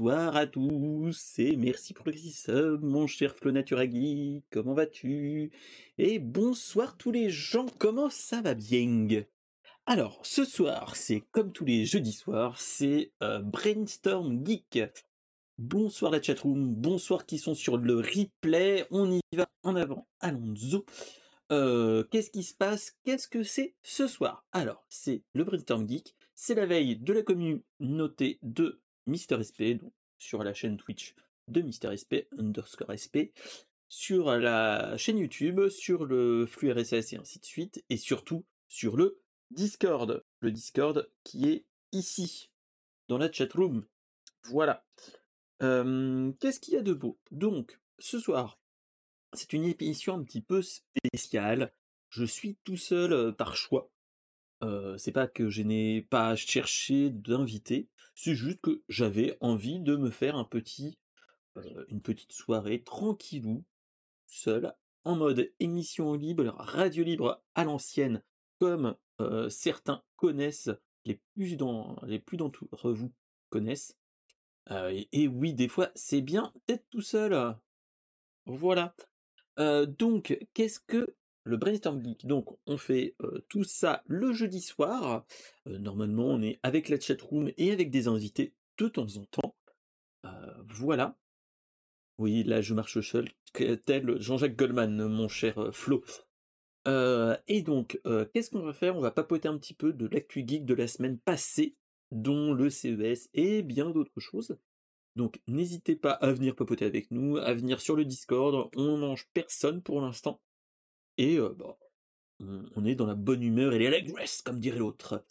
bonsoir à tous et merci pour le sub, mon cher Flo Naturagi, comment vas-tu? Et bonsoir tous les gens, comment ça va bien? Alors, ce soir, c'est comme tous les jeudis soirs, c'est euh, Brainstorm Geek. Bonsoir la chatroom, bonsoir qui sont sur le replay, on y va en avant, allons-y. Euh, Qu'est-ce qui se passe? Qu'est-ce que c'est ce soir? Alors, c'est le Brainstorm Geek, c'est la veille de la communauté de Mister SP, sur la chaîne Twitch de Mister SP underscore SP, sur la chaîne YouTube, sur le flux RSS et ainsi de suite, et surtout sur le Discord. Le Discord qui est ici, dans la chatroom. Voilà. Qu'est-ce qu'il y a de beau? Donc, ce soir, c'est une émission un petit peu spéciale. Je suis tout seul euh, par choix. C'est pas que je n'ai pas cherché d'invité, c'est juste que j'avais envie de me faire une petite soirée tranquillou, seul, en mode émission libre, radio libre à l'ancienne, comme certains connaissent, les plus dans, les plus d'entre vous connaissent. Et, oui, des fois, c'est bien d'être tout seul. Voilà. Donc, qu'est-ce que le Brainstorm Geek. Donc, on fait euh, tout ça le jeudi soir. Euh, normalement, on est avec la chatroom et avec des invités de temps en temps. Euh, voilà. Oui, là, je marche seul, tel Jean-Jacques Goldman, mon cher Flo. Et donc, qu'est-ce qu'on va faire? On va papoter un petit peu de l'actu geek de la semaine passée, dont le CES et bien d'autres choses. Donc, n'hésitez pas à venir papoter avec nous, à venir sur le Discord. On mange personne pour l'instant. Et bah, on, est dans la bonne humeur et l'allégresse, comme dirait l'autre.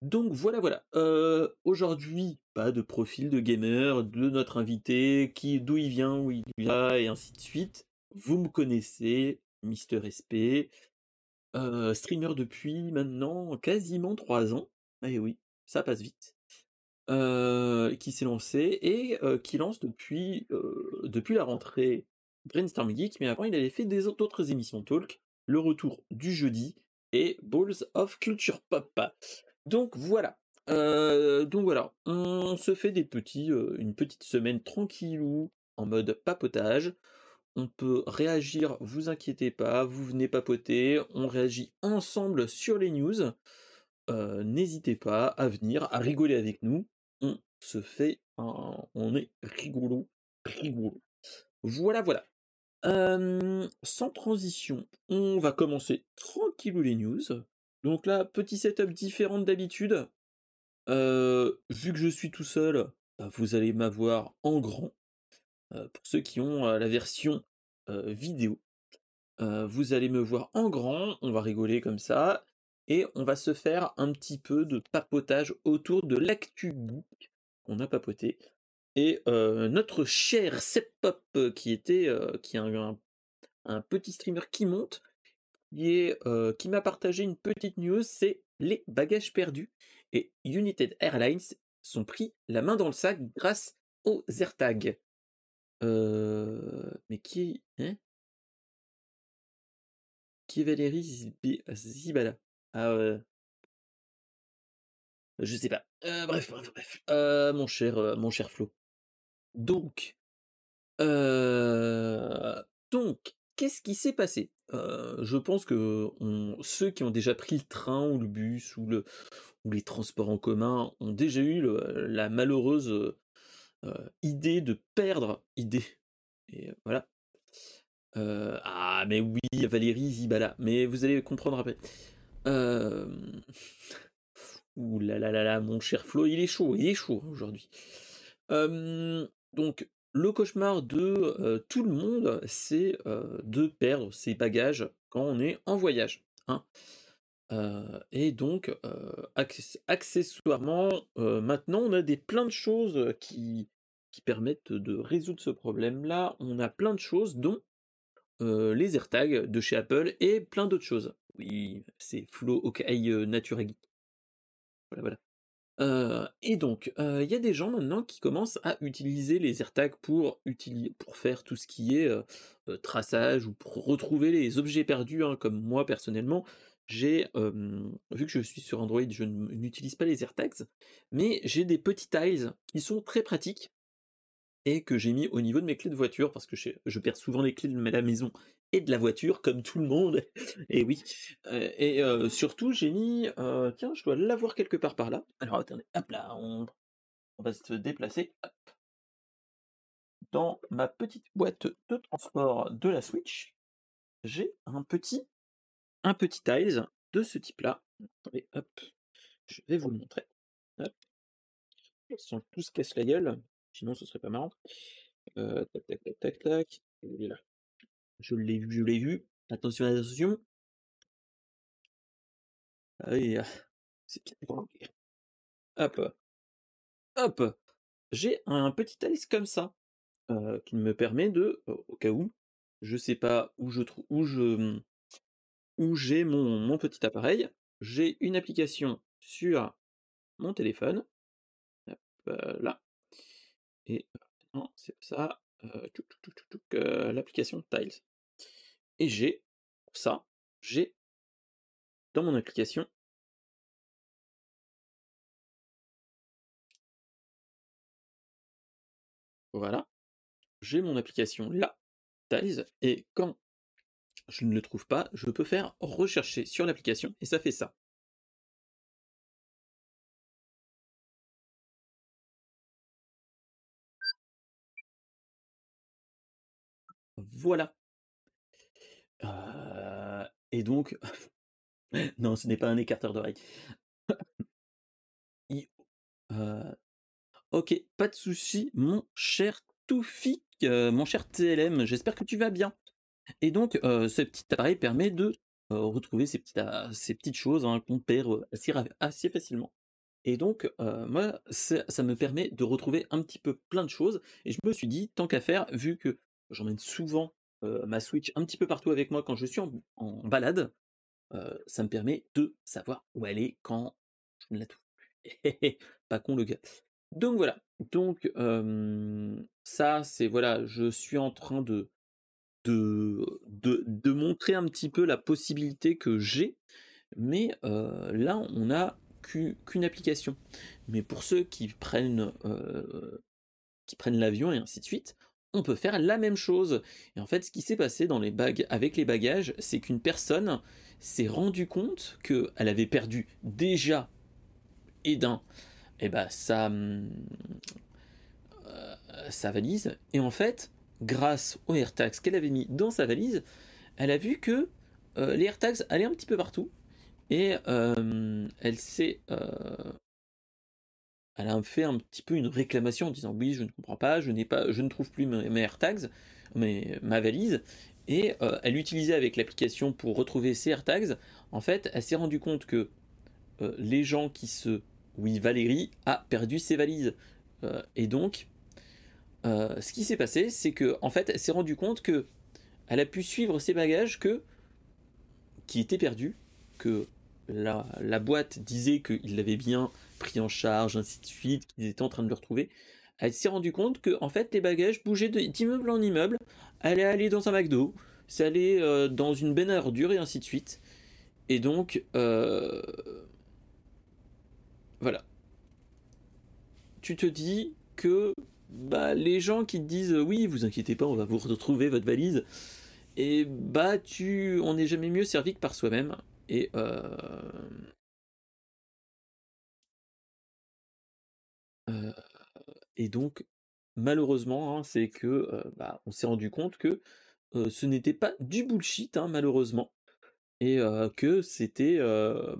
Donc voilà, voilà. Aujourd'hui, pas de profil de gamer, de notre invité, qui d'où il vient, où il va, et ainsi de suite. Vous me connaissez, Mister SP, euh, streamer depuis maintenant quasiment trois ans. Eh oui, ça passe vite. Qui s'est lancé et qui lance depuis depuis la rentrée Brainstorm Geek, mais avant il avait fait des autres émissions talk, le retour du jeudi et Balls of Culture Pop. Donc voilà. Euh, donc voilà, on se fait des petits, euh, une petite semaine tranquillou en mode papotage. On peut réagir, vous inquiétez pas, vous venez papoter, on réagit ensemble sur les news. Euh, N'hésitez pas à venir, à rigoler avec nous. On se fait, on est rigolo, rigolo. Voilà, voilà. Sans transition, on va commencer tranquillou les news. Donc là, petit setup différent d'habitude. Vu que je suis tout seul, bah, vous allez m'avoir en grand. Pour ceux qui ont la version vidéo, vous allez me voir en grand. On va rigoler comme ça. Et on va se faire un petit peu de papotage autour de l'actu geek qu'on a papoté. Et euh, notre cher Seppop, euh, qui était, euh, qui est un, un- petit streamer qui monte, qui m'a partagé une petite news, c'est les bagages perdus. Et United Airlines sont pris la main dans le sac grâce aux AirTags. Mais qui, hein? Qui est Valérie Zibala? Ah, je sais pas. Bref, bref, bref. Mon cher, mon cher Flo. Donc, euh, donc, qu'est-ce qui s'est passé? Euh, Je pense que ceux qui ont déjà pris le train ou le bus ou, le, ou les transports en commun ont déjà eu la malheureuse euh, idée de perdre idée. Et voilà. Ah, mais oui, Valérie Zibala. Mais vous allez comprendre après. Ouh là là là là, mon cher Flo, il est chaud, il est chaud aujourd'hui. Donc, le cauchemar de tout le monde, c'est de perdre ses bagages quand on est en voyage. hein. Et donc, acc- accessoirement, maintenant, on a des plein de choses qui, permettent de résoudre ce problème-là. On a plein de choses, dont les AirTags de chez Apple et plein d'autres choses. Oui, c'est Flo Okai euh, Natura Geek. Voilà, voilà. Euh, et donc, euh, il y a des gens maintenant qui commencent à utiliser les AirTags pour, pour faire tout ce qui est euh, traçage ou pour retrouver les objets perdus, hein, comme moi personnellement. J'ai, vu que je suis sur Android, je n'utilise pas les AirTags, mais j'ai des petits tiles qui sont très pratiques et que j'ai mis au niveau de mes clés de voiture parce que je, je perds souvent les clés de la maison et de la voiture comme tout le monde. et oui. Euh, et euh, surtout, j'ai mis, euh, tiens, je dois l'avoir quelque part par là. Alors attendez, hop là, on, on va se déplacer. Dans ma petite boîte de transport de la Switch, j'ai un petit, un petit tiles de ce type-là. Attendez, hop, je vais vous le montrer. Hop. Ils sont tous casse la gueule, sinon ce serait pas marrant. Tac, tac, tac, tac, tac. Est là. Je l'ai vu, je l'ai vu. Attention, attention. Allez, c'est bien Hop. Hop. J'ai un petit alice comme ça, euh, qui me permet de, au cas où, je sais pas où je trouve, où je, où j'ai mon, mon petit appareil, j'ai une application sur mon téléphone, hop, là, et non, c'est ça, euh, l'application Tiles. Et j'ai ça, j'ai dans mon application Voilà. J'ai mon application là, Tiles, et quand je ne le trouve pas, je peux faire rechercher sur l'application et ça fait ça. Voilà. Euh, et donc, non, ce n'est pas un écarteur d'oreille. Euh, ok, pas de souci, mon cher Toufik, euh, mon cher TLM, j'espère que tu vas bien. Et donc, ce petit appareil permet de retrouver ces petites, petites choses hein, qu'on perd assez, assez, facilement. Et donc, moi, ça me permet de retrouver un petit peu plein de choses. Et je me suis dit, tant qu'à faire, vu que j'emmène souvent ma Switch un petit peu partout avec moi quand je suis en, balade, ça me permet de savoir où elle est quand je ne la trouve plus. Pas con le gars. Donc voilà. Donc ça, c'est voilà, je suis en train de de, de, montrer un petit peu la possibilité que j'ai, mais là, on n'a qu'une application. Mais pour ceux qui prennent qui prennent l'avion et ainsi de suite, on peut faire la même chose. Et en fait, ce qui s'est passé avec les bagages, c'est qu'une personne s'est rendu compte qu'elle avait perdu déjà et d'un, et eh ben, sa, euh, sa valise. Et en fait, grâce aux AirTags qu'elle avait mis dans sa valise, elle a vu que euh, les AirTags allaient un petit peu partout. Et euh, elle s'est elle a fait un petit peu une réclamation en disant oui, je ne comprends pas, je n'ai pas, je ne trouve plus mes, AirTags, mais ma valise. Et euh, elle utilisait avec l'application pour retrouver ses AirTags. En fait, elle s'est rendue compte que euh, les gens qui se, oui, Valérie a perdu ses valises. Euh, et donc, ce qui s'est passé, c'est que en fait, elle s'est rendue compte que elle a pu suivre ses bagages que qui étaient perdus, que la, la boîte disait qu'il l'avait bien pris en charge, ainsi de suite, qu'ils étaient en train de le retrouver, elle s'est rendue compte que en fait les bagages bougeaient d'immeuble en immeuble, elle est allée dans un McDo, c'est euh, dans une benne à ordures et ainsi de suite. Et donc, euh, voilà. Tu te dis que bah, les gens qui te disent oui, vous inquiétez pas, on va vous retrouver votre valise, et bah tu, on n'est jamais mieux servi que par soi-même. Et euh, et donc, malheureusement, hein, c'est que bah, on s'est rendu compte que ce n'était pas du bullshit, hein, malheureusement, et que c'était bah,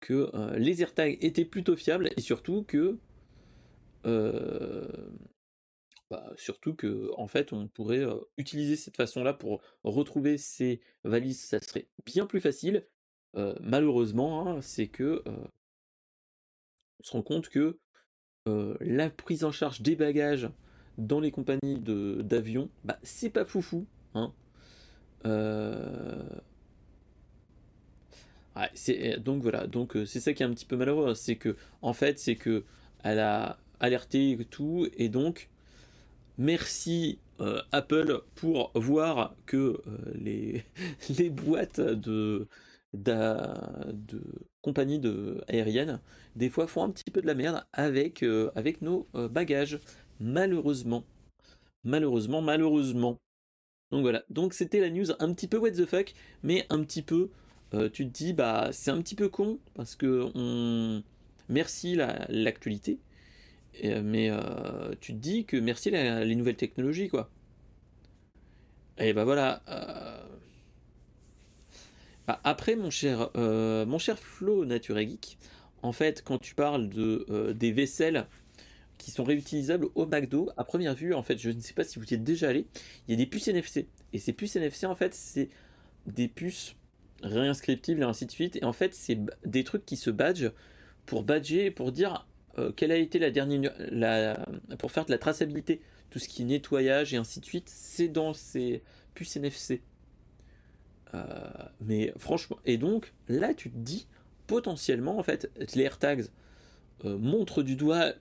que les AirTags étaient plutôt fiables et surtout que bah, surtout que en fait on pourrait utiliser cette façon-là pour retrouver ces valises, ça serait bien plus facile. malheureusement, hein, c'est que on se rend compte que la prise en charge des bagages dans les compagnies d'avions, bah, c'est pas foufou. Hein. donc voilà, donc c'est ça qui est un petit peu malheureux, c'est que en fait c'est que elle a alerté tout et donc merci Apple pour voir que les, les boîtes de de compagnies aériennes, des fois font un petit peu de la merde avec, euh, avec nos euh, bagages. malheureusement. Malheureusement, malheureusement. Donc voilà, donc c'était la news un petit peu what the fuck, mais un petit peu, euh, tu te dis, bah c'est un petit peu con, parce que on... Merci l'actualité, mais tu te dis que merci les nouvelles technologies, quoi. Et bah voilà. Euh, bah, après, mon cher, mon cher Flo Nature Geek, en fait, quand tu parles de, des vaisselles qui sont réutilisables au McDo. À première vue, en fait, je ne sais pas si vous y êtes déjà allé, il y a des puces NFC. Et ces puces NFC, en fait, c'est des puces réinscriptibles et ainsi de suite. Et en fait, c'est des trucs qui se badgent pour badger, pour dire euh, quelle a été la dernière. Pour faire de la traçabilité. Tout ce qui est nettoyage et ainsi de suite, c'est dans ces puces NFC. Euh, mais franchement, et donc là, tu te dis potentiellement, en fait, les AirTags euh, montrent du doigt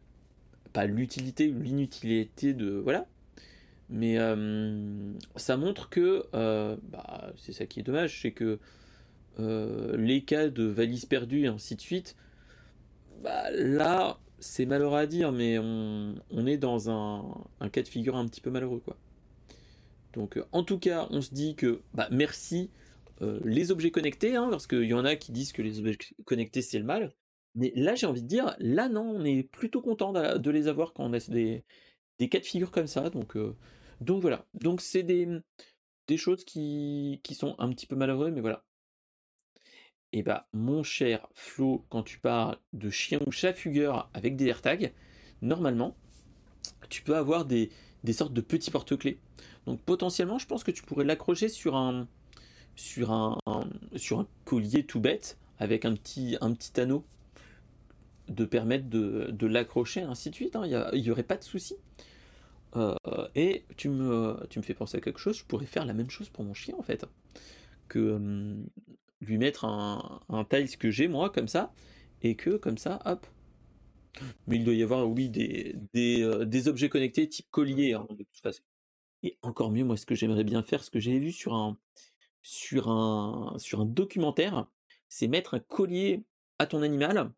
pas l'utilité ou l'inutilité de voilà mais euh, ça montre que bah, c'est ça qui est dommage c'est que les cas de valises perdues et ainsi de suite bah, là c'est malheureux à dire mais on, est dans un, cas de figure un petit peu malheureux quoi donc en tout cas on se dit que bah, merci les objets connectés hein, parce qu'il y en a qui disent que les objets connectés c'est le mal mais là, j'ai envie de dire, là, non, on est plutôt content de, les avoir quand on a des, des cas de figure comme ça. Donc, euh, donc voilà. Donc, c'est des, choses qui, sont un petit peu malheureuses, mais voilà. Et bah, mon cher Flo, quand tu parles de chien ou chat fugueur avec des AirTags, normalement, tu peux avoir des, des sortes de petits porte-clés. Donc, potentiellement, je pense que tu pourrais l'accrocher sur un, sur un, sur un collier tout bête avec un petit, un petit anneau de permettre de, l'accrocher, ainsi de suite. Hein. Il n'y aurait pas de souci. Euh, et tu me, tu me fais penser à quelque chose, je pourrais faire la même chose pour mon chien en fait. Que hum, lui mettre un, un tiles que j'ai moi comme ça, et que comme ça, hop. Mais il doit y avoir, oui, des, des, euh, objets connectés type collier, hein, de toute façon. Et encore mieux, moi, ce que j'aimerais bien faire, ce que j'ai vu sur un, sur un, sur un documentaire, c'est mettre un collier à ton animal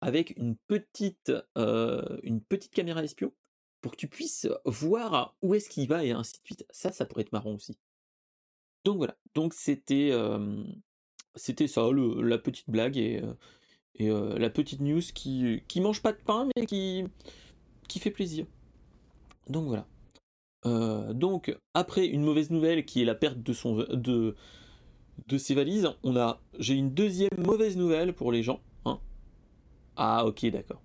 avec une petite, une petite caméra espion pour que tu puisses voir où est-ce qu'il va et ainsi de suite. Ça, ça pourrait être marrant aussi. Donc voilà. Donc c'était c'était ça, la petite blague et, et la petite news qui, qui mange pas de pain mais qui, qui fait plaisir. Donc voilà. Donc après une mauvaise nouvelle qui est la perte de son de ses valises, on a j'ai une deuxième mauvaise nouvelle pour les gens. Ah, ok, d'accord.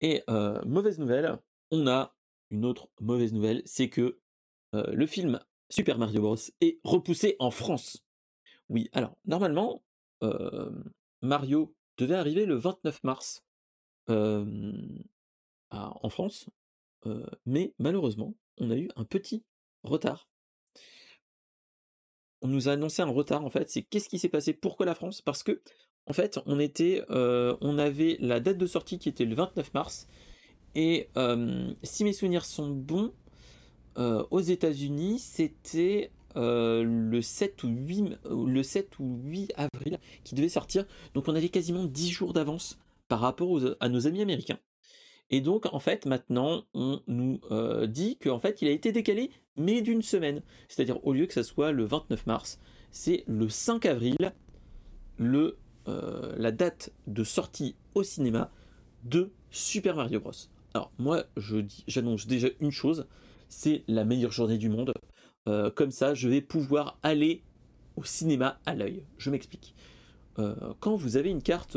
Et euh, mauvaise nouvelle, on a une autre mauvaise nouvelle, c'est que euh, le film Super Mario Bros. est repoussé en France. Oui, alors normalement, euh, Mario devait arriver le 29 mars en France, mais malheureusement, on a eu un petit retard on nous a annoncé un retard en fait. C'est qu'est-ce qui s'est passé Pourquoi la France? Parce que en fait, on était, euh, on avait la date de sortie qui était le 29 mars. Et euh, si mes souvenirs sont bons, euh, aux États-Unis, c'était le 7 ou 8, le 7 ou 8 avril qui devait sortir. Donc on avait quasiment 10 jours d'avance par rapport à nos amis américains. Et donc, en fait, maintenant, on nous euh, dit qu'en fait, il a été décalé, mais d'une semaine. C'est-à-dire, au lieu que ça soit le 29 mars, c'est le 5 avril, le, euh, la date de sortie au cinéma de Super Mario Bros. Alors, moi, j'annonce déjà une chose, c'est la meilleure journée du monde. Euh, comme ça, je vais pouvoir aller au cinéma à l'œil. Je m'explique. quand vous avez une carte,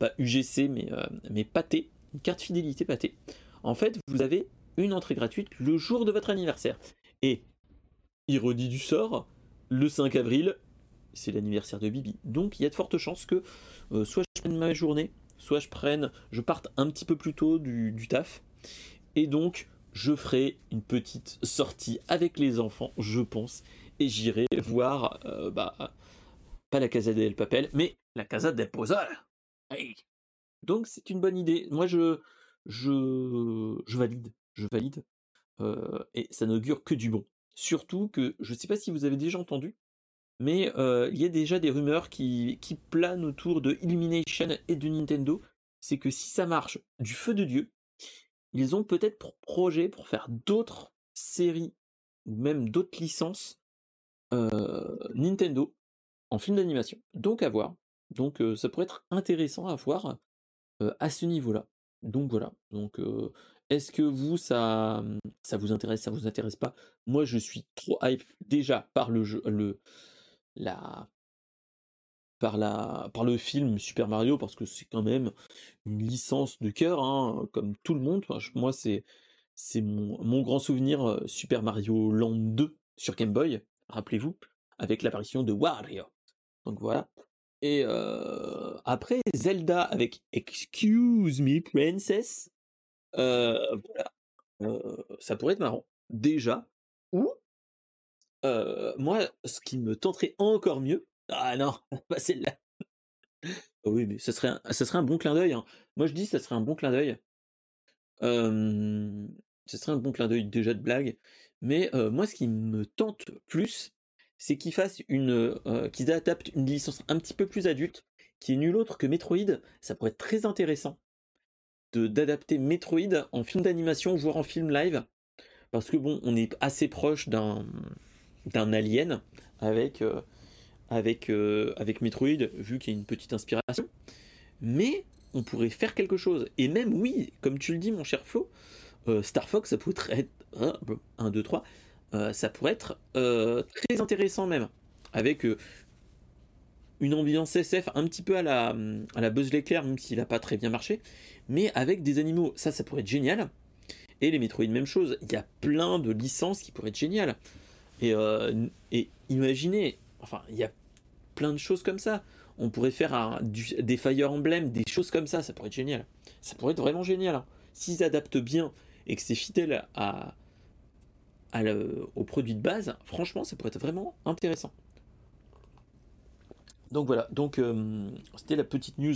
pas UGC, mais, mais pâtée, une carte fidélité pâtée. En fait, vous avez une entrée gratuite le jour de votre anniversaire. Et, ironie du sort, le 5 avril, c'est l'anniversaire de Bibi. Donc il y a de fortes chances que euh, soit je prenne ma journée, soit je prenne, je parte un petit peu plus tôt du, taf. Et donc je ferai une petite sortie avec les enfants, je pense, et j'irai voir, euh, bah, pas la Casa del Papel, mais la Casa del Pozol. Donc c'est une bonne idée. Moi je je, je valide, je valide. Euh, et ça n'augure que du bon. Surtout que je ne sais pas si vous avez déjà entendu, mais euh, il y a déjà des rumeurs qui, qui planent autour de Illumination et de Nintendo c'est que si ça marche du feu de Dieu, ils ont peut-être pour projet pour faire d'autres séries ou même d'autres licences Nintendo en film d'animation. Donc à voir. Donc ça pourrait être intéressant à voir à ce niveau-là. Donc voilà. Donc est-ce que vous ça ça vous intéresse, ça vous intéresse pas? Moi je suis trop hype déjà par le jeu, le la par la par le film Super Mario parce que c'est quand même une licence de cœur hein, comme tout le monde. moi c'est c'est mon, mon, grand souvenir Super Mario Land 2 sur Game Boy, rappelez-vous, avec l'apparition de Wario. Donc voilà. Et après Zelda avec Excuse Me Princess, voilà, ça pourrait être marrant. Déjà, ou moi, ce qui me tenterait encore mieux, ah non, pas celle-là. Oh oui, mais ça serait un, serait un bon clin d'œil. Hein. Moi je dis ça serait un bon clin d'œil. ce serait un bon clin d'œil déjà de blague. Mais moi ce qui me tente plus, c'est qu'ils fassent une, euh, qu'ils adaptent une licence un petit peu plus adulte, qui est nulle autre que Metroid. Ça pourrait être très intéressant de d'adapter Metroid en film d'animation, voire en film live, parce que bon, on est assez proche d'un d'un alien avec euh, avec euh, avec Metroid, vu qu'il y a une petite inspiration, mais on pourrait faire quelque chose. Et même oui, comme tu le dis, mon cher Flo, Star Fox, ça pourrait être 1, 2, 3 euh, ça pourrait être euh, très intéressant même, avec euh, une ambiance SF un petit peu à la, à la Buzz l'éclair, même s'il n'a pas très bien marché, mais avec des animaux, ça, ça pourrait être génial. Et les Metroid, même chose, il y a plein de licences qui pourraient être géniales. Et, et imaginez, enfin, il y a plein de choses comme ça. On pourrait faire des Fire Emblem, des choses comme ça, ça pourrait être génial. Ça pourrait être vraiment génial. Hein. S'ils adaptent bien et que c'est fidèle à, au produit de base, franchement, ça pourrait être vraiment intéressant. Donc voilà, donc euh, c'était la petite news,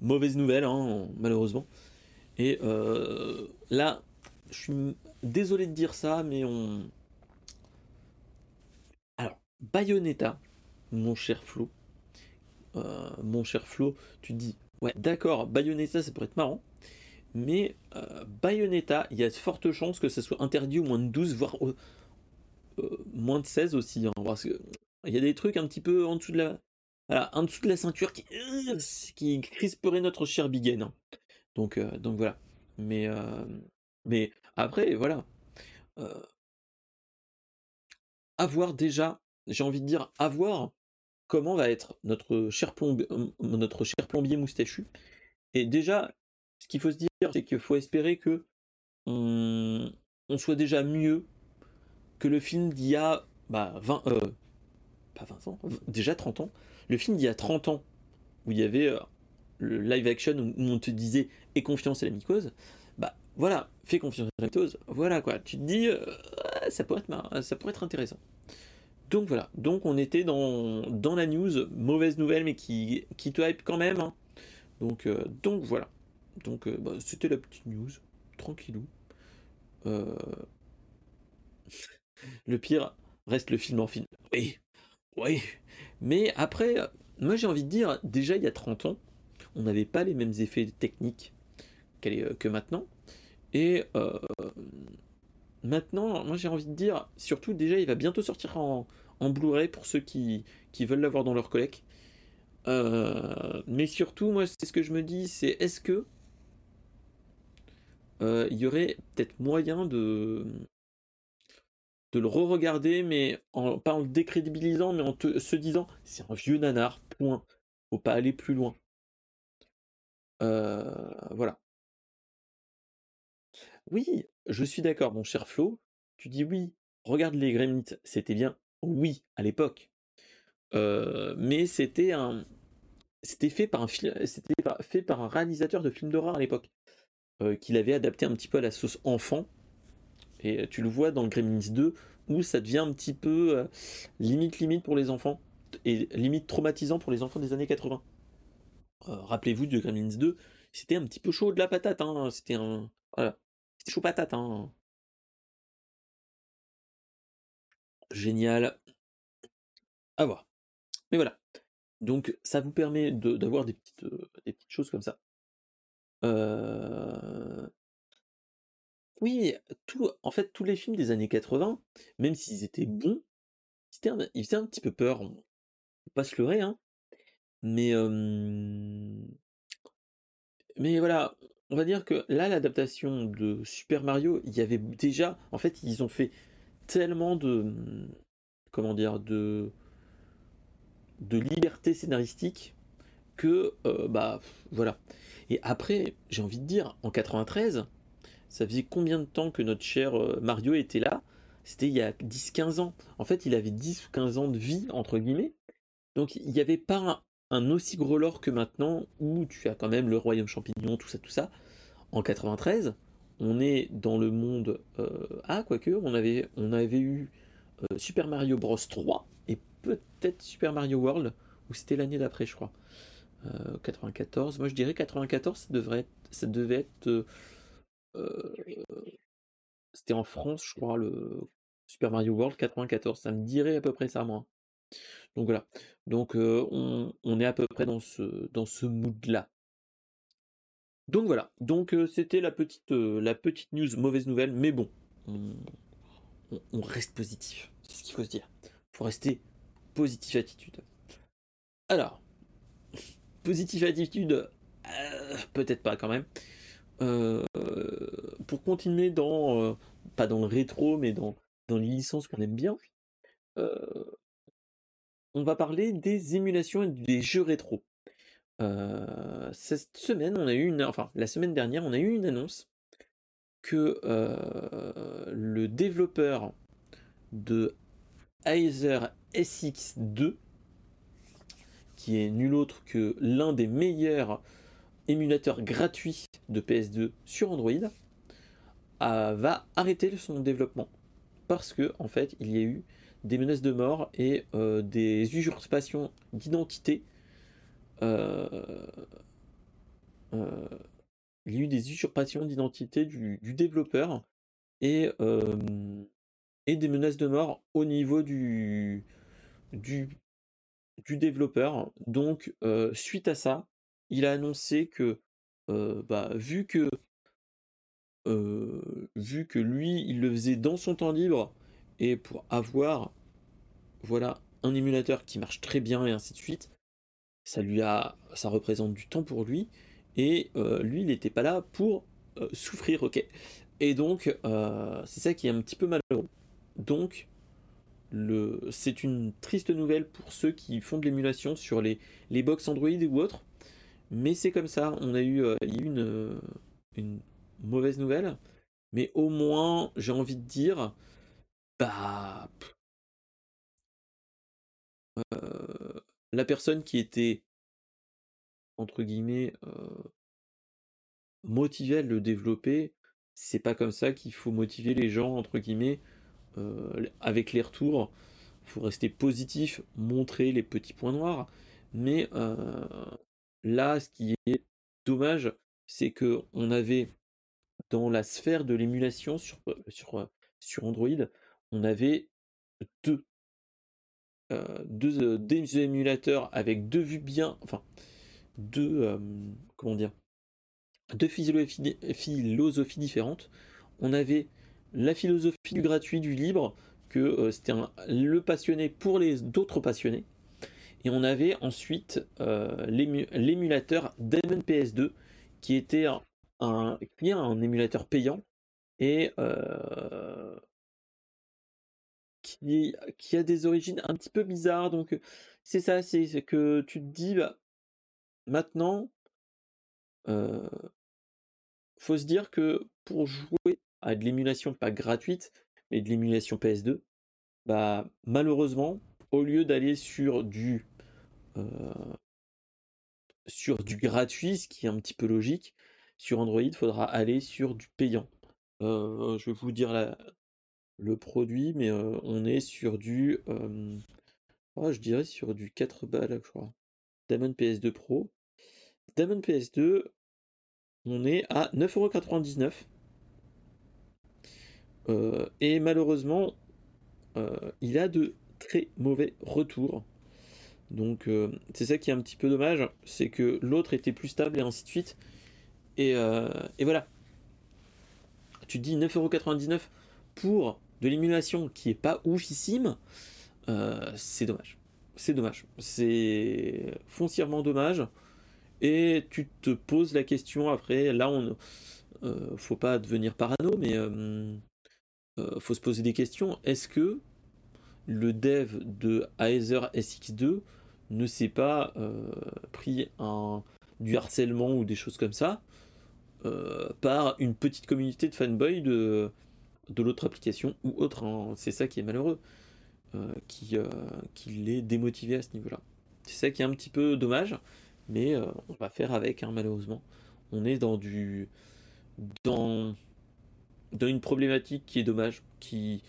mauvaise nouvelle, hein, malheureusement. Et euh, là, je suis désolé de dire ça, mais on. Alors, Bayonetta, mon cher Flo, euh, mon cher Flo, tu dis, ouais, d'accord, Bayonetta, ça pourrait être marrant mais euh, Bayonetta, il y a de fortes chances que ça soit interdit au moins de 12, voire euh, moins de 16 aussi. Hein, parce que il y a des trucs un petit peu en dessous de la, en dessous de la ceinture qui, euh, qui crisperaient notre cher Bigen. Hein. Donc, donc voilà. Mais, mais après, voilà. avoir déjà, j'ai envie de dire, avoir comment va être notre notre cher plombier moustachu. Et déjà, ce qu'il faut se dire, c'est qu'il faut espérer que on, soit déjà mieux que le film d'il y a 20, bah, euh, pas 20 ans, déjà 30 ans. Le film d'il y a 30 ans, où il y avait euh, le live action où on te disait aie confiance à la mycose, bah voilà, fais confiance à la mycose, voilà quoi. Tu te dis, euh, ça, pourrait être ça pourrait être intéressant. Donc voilà, donc on était dans, dans la news, mauvaise nouvelle, mais qui, qui te hype quand même. Hein. Donc, donc voilà. Donc euh, bah, c'était la petite news, tranquillou. Euh, le pire reste le film en film. Oui, oui. Mais après, moi j'ai envie de dire, déjà il y a 30 ans, on n'avait pas les mêmes effets techniques euh, que maintenant. Et maintenant, moi j'ai envie de dire, surtout déjà il va bientôt sortir en, en Blu-ray pour ceux qui, qui veulent l'avoir dans leur collecte. mais surtout, moi, c'est ce que je me dis, c'est est-ce que euh, il y aurait peut-être moyen de, le re-regarder, mais pas en le décrédibilisant, mais en se disant c'est un vieux nanar, point. Faut pas aller plus loin. Euh, voilà. Oui, je suis d'accord, mon cher Flo. Tu dis oui, regarde les Gremlins, c'était bien. Oui, à l'époque. Euh, mais c'était un. C'était fait c'était fait par un réalisateur de films d'horreur à l'époque. Euh, qu'il avait adapté un petit peu à la sauce enfant. Et tu le vois dans le Gremlins 2 où ça devient un petit peu euh, limite limite pour les enfants et limite traumatisant pour les enfants des années 80. Euh, rappelez-vous de Gremlins 2, c'était un petit peu chaud de la patate, hein. c'était un voilà, c'était chaud patate. Hein. Génial. À voir. Mais voilà. Donc ça vous permet d'avoir des petites choses comme ça. Oui, tout, en fait, tous les films des années 80, même s'ils étaient bons, ils faisaient un petit peu peur. On faut pas se leurrer, hein. Mais, mais voilà, on va dire que là, l'adaptation de Super Mario, il y avait déjà, en fait, ils ont fait tellement de, comment dire, de, de liberté scénaristique que, bah, voilà. Et après, j'ai envie de dire, en 93, ça faisait combien de temps que notre cher euh, Mario était là? C'était il y a 10-15 ans. En fait, il avait 10 ou 15 ans de vie, entre guillemets. Donc, il n'y avait pas un, aussi gros lore que maintenant, où tu as quand même le royaume champignon, tout ça, tout ça. En 93, on est dans le monde... Euh, ah, quoique, on avait, on avait eu Super Mario Bros 3, et peut-être Super Mario World, ou c'était l'année d'après, je crois. 94. Euh, Moi, je dirais 94, ça, devrait être, ça devait être. Euh, euh, c'était en France, je crois, le Super Mario World 94. Ça me dirait à peu près ça, moi. Donc voilà. Donc on, est à peu près dans ce, dans ce mood-là. Donc voilà. Donc c'était la petite, la petite news, mauvaise nouvelle, mais bon, on, reste positif. C'est ce qu'il faut se dire. Faut rester positif attitude. Alors, positive attitude, euh, peut-être pas quand même. Euh, pour continuer dans, euh, pas dans le rétro, mais dans, dans les licences qu'on aime bien, on va parler des émulations et des jeux rétro. cette semaine, on a eu une, enfin la semaine dernière, on a eu une annonce que le développeur de Aether SX2 qui est nul autre que l'un des meilleurs émulateurs gratuits de PS2 sur Android, va arrêter son développement parce que en fait il y a eu des menaces de mort et euh, des usurpations d'identité. Euh, euh, il y a eu des usurpations d'identité du, développeur et, et des menaces de mort au niveau du, du du développeur. Donc, suite à ça, il a annoncé que, bah, vu que vu que lui, il le faisait dans son temps libre et pour avoir, voilà, un émulateur qui marche très bien et ainsi de suite, ça lui a, ça représente du temps pour lui et lui, il n'était pas là pour souffrir, ok. Et donc, c'est ça qui est un petit peu malheureux. Donc, c'est une triste nouvelle pour ceux qui font de l'émulation sur les, les box Android ou autres. Mais c'est comme ça, on a eu, euh, une, euh, une mauvaise nouvelle. Mais au moins, j'ai envie de dire, bah. Euh, la personne qui était, entre guillemets, motivée à le développer, c'est pas comme ça qu'il faut motiver les gens, entre guillemets, avec les retours, il faut rester positif, montrer les petits points noirs. Mais euh, là, ce qui est dommage, c'est que on avait dans la sphère de l'émulation sur, sur, sur Android, on avait deux, euh, deux, deux, émulateurs avec deux vues bien, enfin deux comment dire, deux philosophies différentes. On avait la philosophie du gratuit, du libre, que euh, c'était le passionné pour les d'autres passionnés. Et on avait ensuite euh, l'émulateur Demon PS2, qui était un, émulateur payant et euh, qui, qui, a des origines un petit peu bizarres. Donc c'est ça, c'est que tu te dis, bah, maintenant, faut se dire que pour jouer à de l'émulation pas gratuite, mais de l'émulation PS2, bah malheureusement, au lieu d'aller sur du euh, sur du gratuit, ce qui est un petit peu logique, sur Android, il faudra aller sur du payant. Euh, je vais vous dire la, le produit, mais euh, on est sur du oh, je dirais sur du 4 balles, je crois. Damon PS2 Pro. Damon PS2, on est à 9,99€. Euh, et malheureusement, euh, il a de très mauvais retours. Donc euh, c'est ça qui est un petit peu dommage, c'est que l'autre était plus stable et ainsi de suite. Et, voilà. Tu dis 9,99€ pour de l'émulation qui est pas oufissime, c'est dommage. C'est dommage. C'est foncièrement dommage. Et tu te poses la question après, là on euh, faut pas devenir parano, mais euh, faut se poser des questions. Est-ce que le dev de Aether SX2 ne s'est pas pris un, du harcèlement ou des choses comme ça par une petite communauté de fanboys de, l'autre application ou autre. Hein. C'est ça qui est malheureux, qui, qui l'est démotivé à ce niveau-là. C'est ça qui est un petit peu dommage, mais on va faire avec, hein, malheureusement. On est dans du dans, dans une problématique qui est dommage, qui,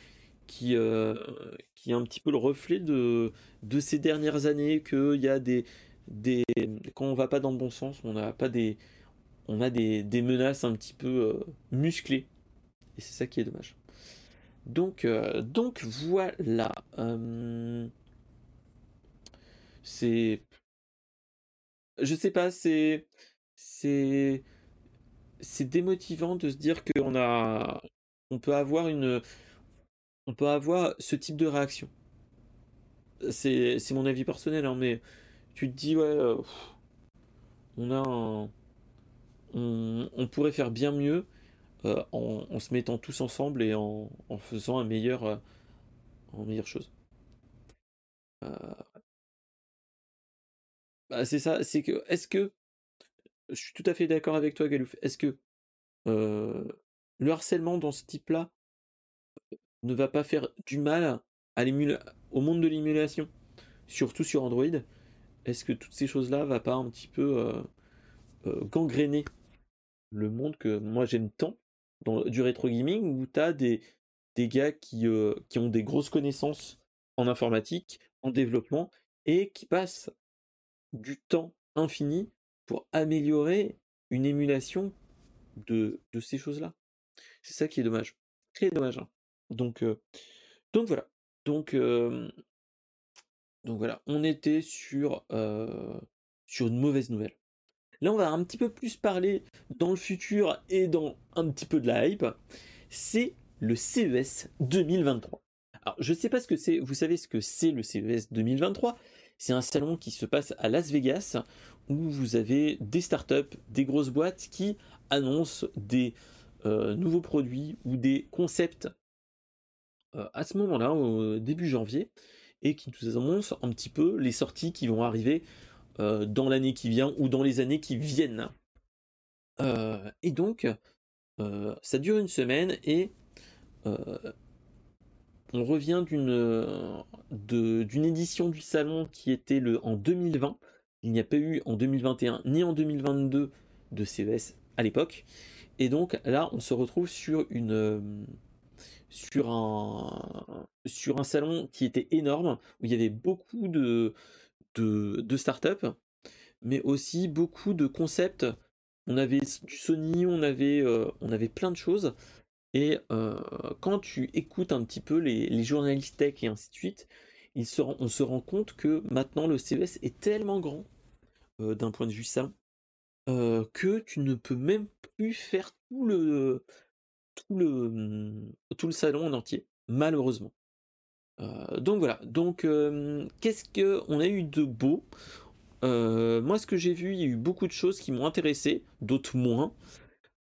qui, euh, qui est un petit peu le reflet de, de ces dernières années, qu'il y a des, des. Quand on va pas dans le bon sens, on a pas des. On a des, des menaces un petit peu euh, musclées. Et c'est ça qui est dommage. Donc, euh, donc voilà. c'est. Je sais pas, c'est. C'est c'est démotivant de se dire qu'on a, on peut avoir une, on peut avoir ce type de réaction. C'est, mon avis personnel, hein, mais tu te dis ouais, euh, on a on, pourrait faire bien mieux euh, en, se mettant tous ensemble et en, faisant un meilleur, euh, en meilleure chose. Bah, c'est ça, c'est que est-ce que je suis tout à fait d'accord avec toi, Galouf. Est-ce que le harcèlement dans ce type-là ne va pas faire du mal à au monde de l'émulation, surtout sur Android? Est-ce que toutes ces choses-là va pas un petit peu gangréner le monde que moi j'aime tant dans du rétro gaming où tu as des, des gars qui, qui ont des grosses connaissances en informatique, en développement et qui passent du temps infini pour améliorer une émulation de, ces choses-là. C'est ça qui est dommage. Très dommage. Hein. Donc, donc voilà. Donc, donc voilà. On était sur, sur une mauvaise nouvelle. Là, on va un petit peu plus parler dans le futur et dans un petit peu de la hype. C'est le CES 2023. Alors, je ne sais pas ce que c'est. Vous savez ce que c'est le CES 2023 C'est un salon qui se passe à Las Vegas où vous avez des startups, des grosses boîtes qui annoncent des euh, nouveaux produits ou des concepts euh, à ce moment-là, au début janvier, et qui nous annoncent un petit peu les sorties qui vont arriver euh, dans l'année qui vient ou dans les années qui viennent. et donc, ça dure une semaine et on revient d'une édition du salon qui était le en 2020 il n'y a pas eu en 2021 ni en 2022 de CES à l'époque. Et donc là, on se retrouve sur une euh, un salon qui était énorme où il y avait beaucoup de de, startups, mais aussi beaucoup de concepts. On avait du Sony, on avait euh, plein de choses. Et euh, quand tu écoutes un petit peu les journalistes tech et ainsi de suite, on se rend compte que maintenant le CES est tellement grand euh, d'un point de vue ça, euh, que tu ne peux même plus faire tout le tout le le salon en entier, malheureusement. Euh, donc voilà. Donc qu'est-ce que on a eu de beau? Moi, ce que j'ai vu, il y a eu beaucoup de choses qui m'ont intéressé, d'autres moins.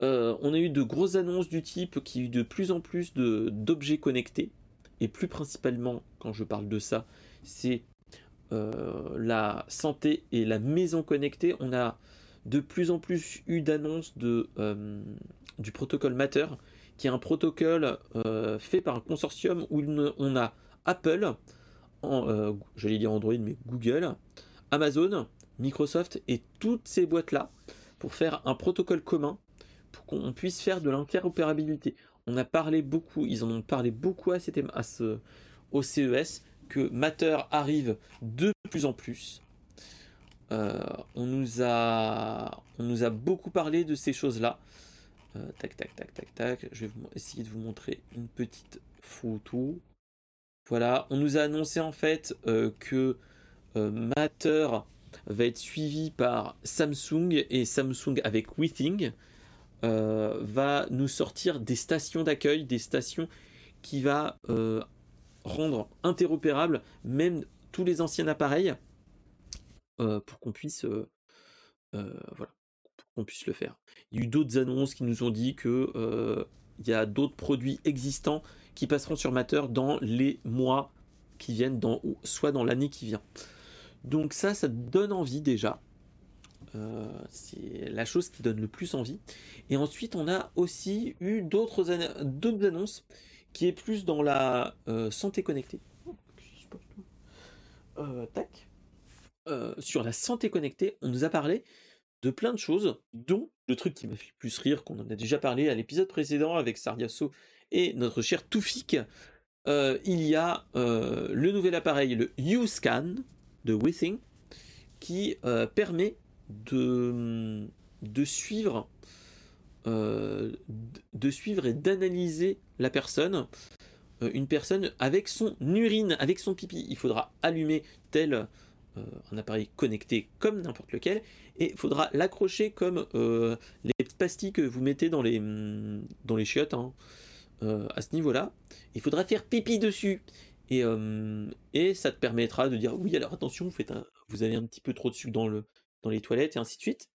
on a eu de grosses annonces du type qui a eu de plus en plus d'objets connectés. Et plus principalement, quand je parle de ça, c'est euh, la santé et la maison connectée, on a de plus en plus eu d'annonces euh, du protocole Matter, qui est un protocole euh, fait par un consortium où on a Apple, en, j'allais dire Android, mais Google, Amazon, Microsoft et toutes ces boîtes-là pour faire un protocole commun pour qu'on puisse faire de l'interopérabilité. On a parlé beaucoup, ils en ont parlé beaucoup à, à ce, au CES que Matter arrive de plus en plus. Euh, on, nous a, on nous a beaucoup parlé de ces choses-là. Euh, tac, tac, tac, tac, tac. Je vais essayer de vous montrer une petite photo. Voilà, on nous a annoncé en fait euh, que Matter va être suivi par Samsung et Samsung avec WeThing va nous sortir des stations d'accueil, des stations qui va rendre interopérable même tous les anciens appareils pour qu'on puisse le faire. Il y a eu d'autres annonces qui nous ont dit que il y a d'autres produits existants qui passeront sur Matter dans les mois qui viennent, dans, soit dans l'année qui vient. Donc ça, ça donne envie déjà. C'est la chose qui donne le plus envie. Et ensuite, on a aussi eu d'autres annonces qui est plus dans la santé connectée. tac. sur la santé connectée, on nous a parlé de plein de choses, dont le truc qui m'a fait plus rire, qu'on en a déjà parlé à l'épisode précédent avec Sardiasso et notre cher Toufik. il y a le nouvel appareil, le U-Scan de Withing, qui permet de, de suivre de suivre et d'analyser la personne, une personne avec son urine, avec son pipi. Il faudra allumer tel un appareil connecté comme n'importe lequel, et il faudra l'accrocher comme les petites pastilles que vous mettez dans les, mm, dans les chiottes, hein, à ce niveau-là. Il faudra faire pipi dessus. Et, et ça te permettra de dire oui alors attention vous, faites vous avez un petit peu trop de sucre dans, le, dans les toilettes et ainsi de suite.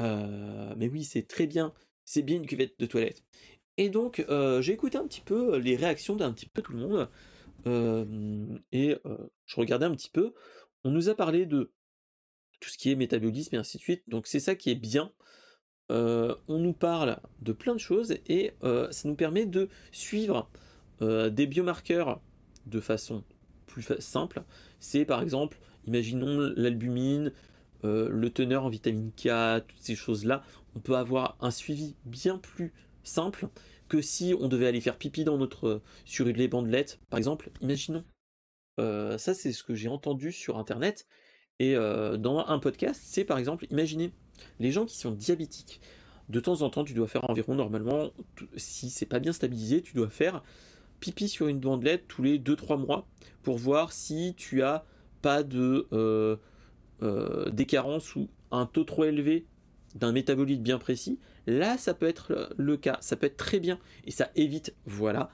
mais oui c'est très bien c'est bien une cuvette de toilette. Et donc, euh, j'ai écouté un petit peu euh, les réactions d'un petit peu tout le monde. Euh, et je regardais un petit peu. On nous a parlé de tout ce qui est métabolisme et ainsi de suite. Donc, c'est ça qui est bien. on nous parle de plein de choses et ça nous permet de suivre des biomarqueurs de façon plus simple. C'est par exemple, imaginons l'albumine, le teneur en vitamine K, toutes ces choses-là on peut avoir un suivi bien plus simple que si on devait aller faire pipi dans notre sur une bandelettes, par exemple. Imaginons. Euh, ça, c'est ce que j'ai entendu sur internet et euh, dans un podcast. C'est par exemple, imaginez les gens qui sont diabétiques. De temps en temps, tu dois faire environ normalement, si c'est pas bien stabilisé, tu dois faire pipi sur une bandelette tous les 2-3 mois pour voir si tu as pas de euh, des carences ou un taux trop élevé d'un métabolite bien précis, là ça peut être le cas, ça peut être très bien et ça évite, voilà,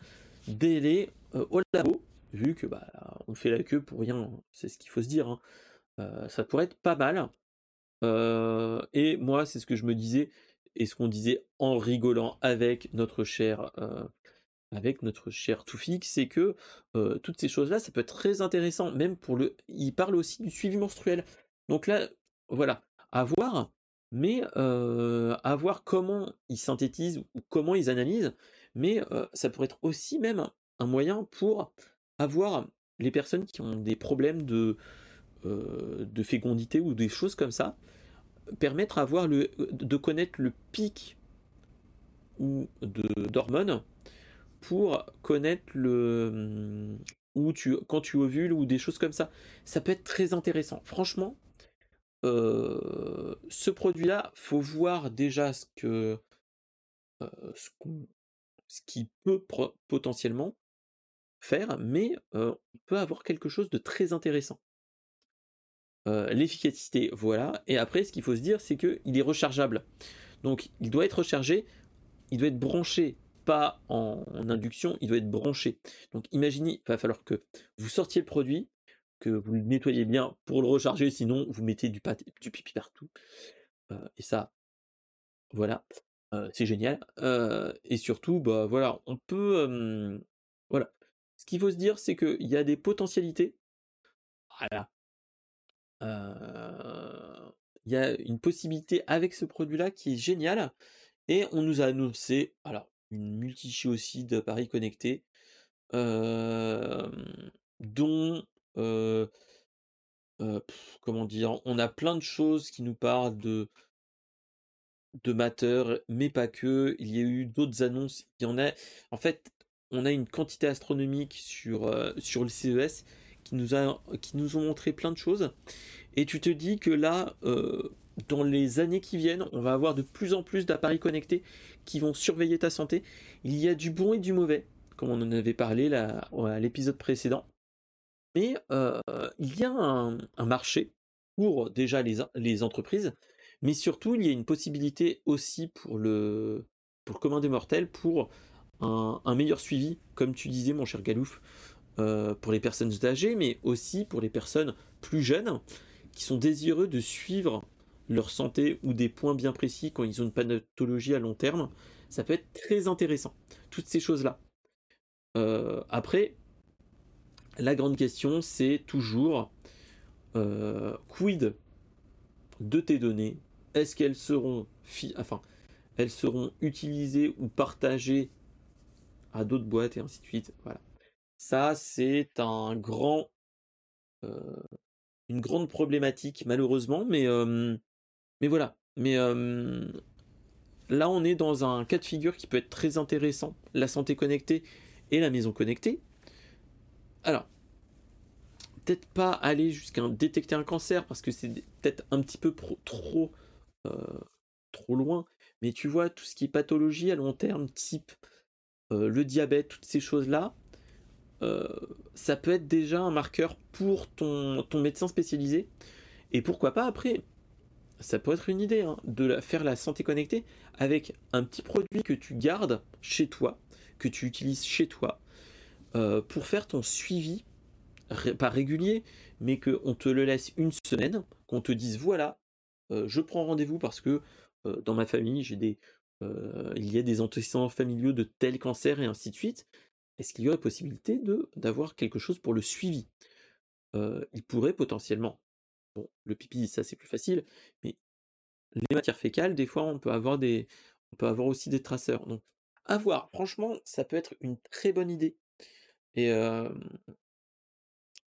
délai euh, au labo, vu que bah on fait la queue pour rien, c'est ce qu'il faut se dire, hein. euh, ça pourrait être pas mal. Euh, et moi c'est ce que je me disais et ce qu'on disait en rigolant avec notre cher avec notre cher Toufik, c'est que toutes ces choses-là, ça peut être très intéressant, même pour le. Il parle aussi du suivi menstruel. Donc là, voilà, à voir mais à voir comment ils synthétisent ou comment ils analysent, mais ça pourrait être aussi même un moyen pour avoir les personnes qui ont des problèmes de, fécondité ou des choses comme ça, permettre à de connaître le pic ou d'hormones pour connaître le mmh, où tu quand tu ovules ou des choses comme ça. Ça peut être très intéressant. Franchement, ce produit-là, faut voir déjà ce que ce, ce qu'il peut potentiellement faire, mais on peut avoir quelque chose de très intéressant. L'efficacité, voilà. Et après, ce qu'il faut se dire, c'est qu'il est rechargeable. Donc, il doit être rechargé, il doit être branché, pas en induction, il doit être branché. Donc, imaginez, il va falloir que vous sortiez le produit, que vous le nettoyez bien pour le recharger, sinon vous mettez du, du pipi partout. et ça, voilà, c'est génial. et surtout, bah voilà, on peut, voilà. Ce qu'il faut se dire, c'est qu'il y a des potentialités. Voilà. Il y a une possibilité avec ce produit-là qui est génial. Et on nous a annoncé, alors, une multi aussi d'appareils connectés, dont comment dire, on a plein de choses qui nous parlent de de mais pas que. Il y a eu d'autres annonces. Il y en a. En fait, on a une quantité astronomique sur sur le CES qui nous a qui nous ont montré plein de choses. Et tu te dis que là, dans les années qui viennent, on va avoir de plus en plus d'appareils connectés qui vont surveiller ta santé. Il y a du bon et du mauvais, comme on en avait parlé là, à l'épisode précédent. Mais il y a un, marché pour déjà les, entreprises, mais surtout il y a une possibilité aussi pour le, pour le commun des mortels pour un, meilleur suivi, comme tu disais mon cher Galouf, pour les personnes âgées, mais aussi pour les personnes plus jeunes qui sont désireux de suivre leur santé ou des points bien précis quand ils ont une pathologie à long terme. Ça peut être très intéressant, toutes ces choses-là. Après, la grande question, c'est toujours euh, quid de tes données? Est-ce qu'elles seront, enfin, elles seront utilisées ou partagées à d'autres boîtes et ainsi de suite? Voilà. Ça, c'est un grand, euh, une grande problématique malheureusement, mais mais voilà. Mais là, on est dans un cas de figure qui peut être très intéressant. La santé connectée et la maison connectée. Alors, peut-être pas aller jusqu'à détecter un cancer parce que c'est peut-être un petit peu trop euh, trop loin. Mais tu vois, tout ce qui est pathologie à long terme, type euh, le diabète, toutes ces choses-là, euh, ça peut être déjà un marqueur pour ton, médecin spécialisé. Et pourquoi pas après, ça peut être une idée hein, de faire la santé connectée avec un petit produit que tu gardes chez toi, que tu utilises chez toi, euh, pour faire ton suivi, pas régulier, mais qu'on te le laisse une semaine, qu'on te dise voilà, je prends rendez-vous parce que dans ma famille, j'ai des, il y a des antécédents familiaux de tel cancer et ainsi de suite est-ce qu'il y aurait possibilité d'avoir quelque chose pour le suivi? Il pourrait potentiellement, bon, le pipi, ça c'est plus facile, mais les matières fécales, des fois, on peut avoir des, on peut avoir aussi des traceurs. Donc, à voir. Franchement, ça peut être une très bonne idée. Et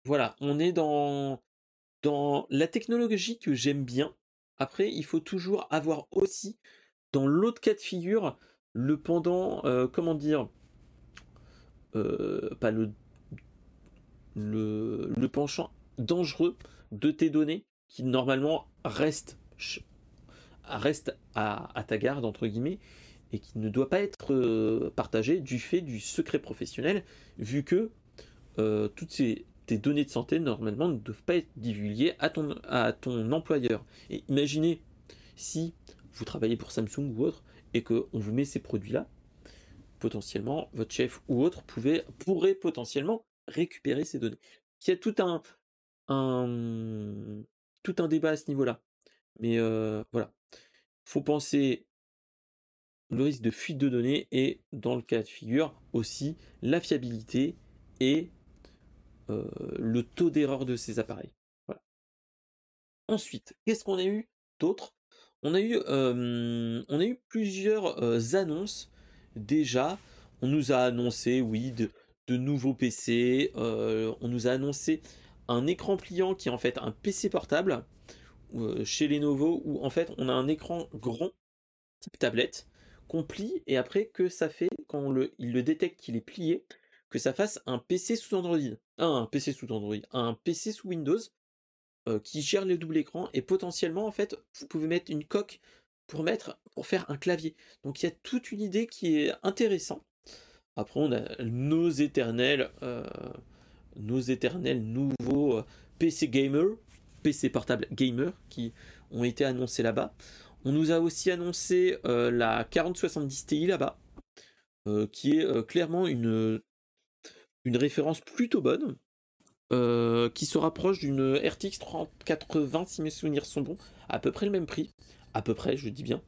voilà, on est dans la technologie que j'aime bien. Après, il faut toujours avoir aussi dans l'autre cas de figure le pendant, comment dire, pas le, le, penchant dangereux de tes données qui normalement reste à, ta garde, entre guillemets, et qui ne doit pas être euh, partagé du fait du secret professionnel, vu que euh, toutes ces, tes données de santé, normalement, ne doivent pas être divulguées à ton, à ton employeur. Et imaginez si vous travaillez pour Samsung ou autre, et qu'on vous met ces produits-là, potentiellement, votre chef ou autre pouvait, pourrait potentiellement récupérer ces données. Il y a tout un, un, tout un débat à ce niveau-là. Mais euh, voilà. faut penser le risque de fuite de données et dans le cas de figure aussi la fiabilité et euh, le taux d'erreur de ces appareils. Ensuite, qu'est-ce qu'on a eu d'autre? On, a eu, euh, on a eu plusieurs annonces. Déjà, on nous a annoncé, oui, de, nouveaux PC, euh, on nous a annoncé un écran pliant qui est en fait un PC portable euh, chez Lenovo où en fait on a un écran grand type tablette qu'on plie et après que ça fait quand le, il le détecte qu'il est plié que ça fasse un PC sous Android, ah, un PC sous Android, un PC sous Windows euh, qui gère le double écran et potentiellement en fait vous pouvez mettre une coque pour mettre, pour faire un clavier. Donc il y a toute une idée qui est intéressante. Après on a nos éternels, euh, nos éternels nouveaux euh, PC gamer, PC portable gamer qui ont été annoncés là-bas. On nous a aussi annoncé euh, la 4070 Ti là-bas, qui est clairement une, référence plutôt bonne. qui se rapproche d'une RTX 3080 si mes souvenirs sont bons, à peu près le même prix à peu près, je dis bien,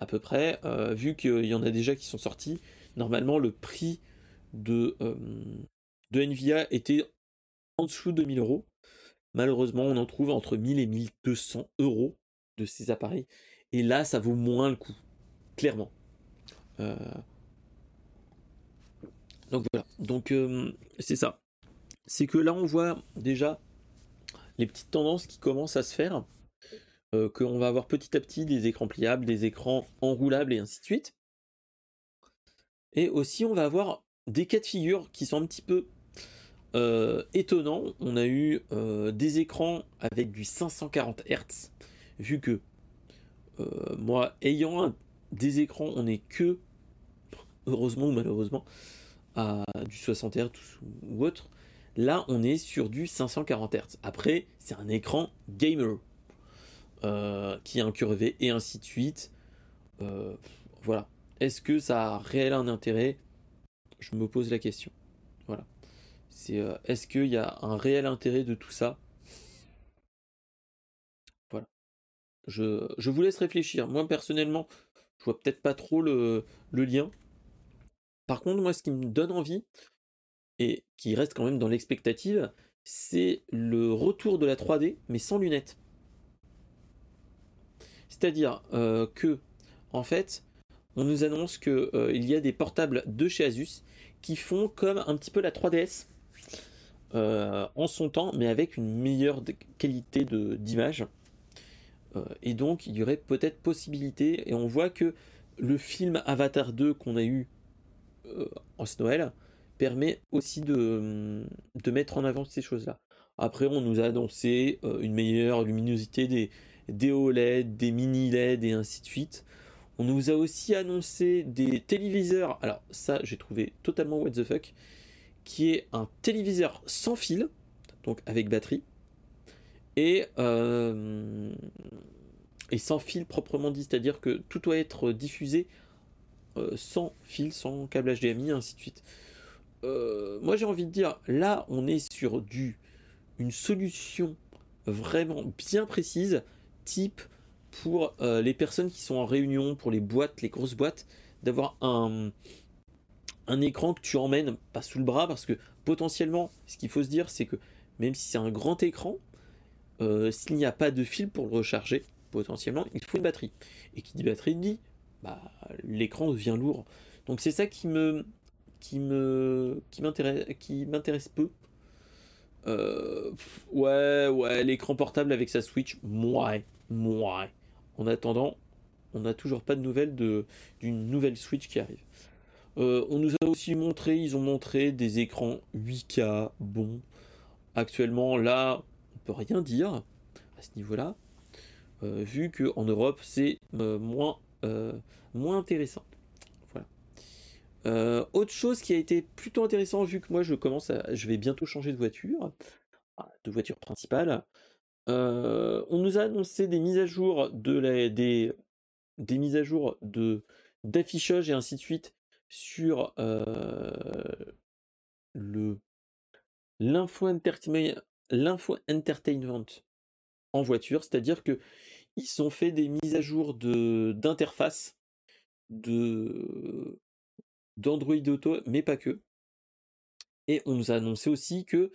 à peu près, euh, vu qu'il y en a déjà qui sont sortis, normalement le prix de, euh, de Nvidia était en dessous de 1000 euros. Malheureusement, on en trouve entre 1000 et 1200 euros de ces appareils. Et là, ça vaut moins le coup, clairement. Euh, donc voilà, donc c'est ça. C'est que là, on voit déjà les petites tendances qui commencent à se faire. Euh, qu'on va avoir petit à petit des écrans pliables, des écrans enroulables et ainsi de suite. Et aussi, on va avoir des cas de figure qui sont un petit peu euh, étonnants. On a eu euh, des écrans avec du 540 Hz, vu que moi, ayant des écrans, on n'est que, heureusement ou malheureusement, à du 60 Hz ou autre. Là, on est sur du 540 Hz. Après, c'est un écran gamer qui est incurvé et ainsi de suite. voilà. Est-ce que ça a réel un intérêt? Je me pose la question. Voilà. Est-ce qu'il y a un réel intérêt de tout ça? Je, vous laisse réfléchir. Moi personnellement, je vois peut-être pas trop le, le lien. Par contre, moi, ce qui me donne envie, et qui reste quand même dans l'expectative, c'est le retour de la 3D, mais sans lunettes. C'est-à-dire euh, que, en fait, on nous annonce qu'il euh, y a des portables de chez Asus qui font comme un petit peu la 3DS euh, en son temps, mais avec une meilleure qualité d'image. Et donc, il y aurait peut-être possibilité, et on voit que le film Avatar 2 qu'on a eu en ce Noël, permet aussi de, de mettre en avant ces choses-là. Après, on nous a annoncé euh, une meilleure luminosité des, des OLED, des mini LED et ainsi de suite. On nous a aussi annoncé des téléviseurs. Alors ça, j'ai trouvé totalement what the fuck, qui est un téléviseur sans fil, donc avec batterie, et euh, et sans fil proprement dit, c'est-à-dire que tout doit être diffusé euh, sans fil, sans câble HDMI, ainsi de suite. Euh, moi j'ai envie de dire, là on est sur du une solution vraiment bien précise, type pour les personnes qui sont en réunion, pour les boîtes, les grosses boîtes, d'avoir un écran que tu emmènes pas sous le bras, parce que potentiellement, ce qu'il faut se dire, c'est que même si c'est un grand écran, euh, s'il n'y a pas de fil pour le recharger, potentiellement, il faut une batterie. Et qui dit batterie dit, bah, l'écran devient lourd. Donc c'est ça qui me, qui m'intéresse peu. Euh, ouais, ouais, l'écran portable avec sa Switch, moi, moi. En attendant, on n'a toujours pas de nouvelles de d'une nouvelle Switch qui arrive. Euh, on nous a aussi montré, ils ont montré des écrans 8K. Bon, actuellement là, rien dire à ce niveau-là, euh, vu que en Europe c'est moins moins intéressant. Euh, autre chose qui a été plutôt intéressant vu que moi je commence à, je vais bientôt changer de voiture, ah, de voiture principale. Euh, on nous a annoncé des mises à jour de la, des, des mises à jour de d'affichage et ainsi de suite sur euh, le l'info entertainment, l'info entertainment en voiture, c'est-à-dire que ils ont fait des mises à jour de d'interface de d'Android Auto, mais pas que. Et on nous a annoncé aussi que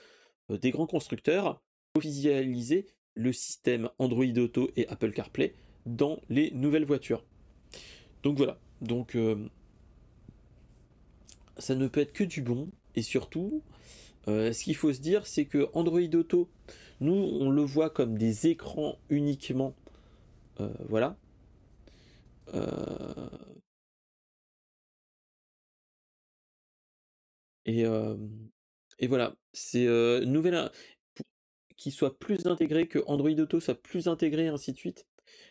des grands constructeurs officialisaient le système Android Auto et Apple CarPlay dans les nouvelles voitures. Donc voilà. Donc ça ne peut être que du bon. Et surtout, ce qu'il faut se dire, c'est que Android Auto, nous, on le voit comme des écrans uniquement. voilà. Et, et voilà, c'est nouvelle qui soit plus intégré, que Android Auto soit plus intégré, ainsi de suite.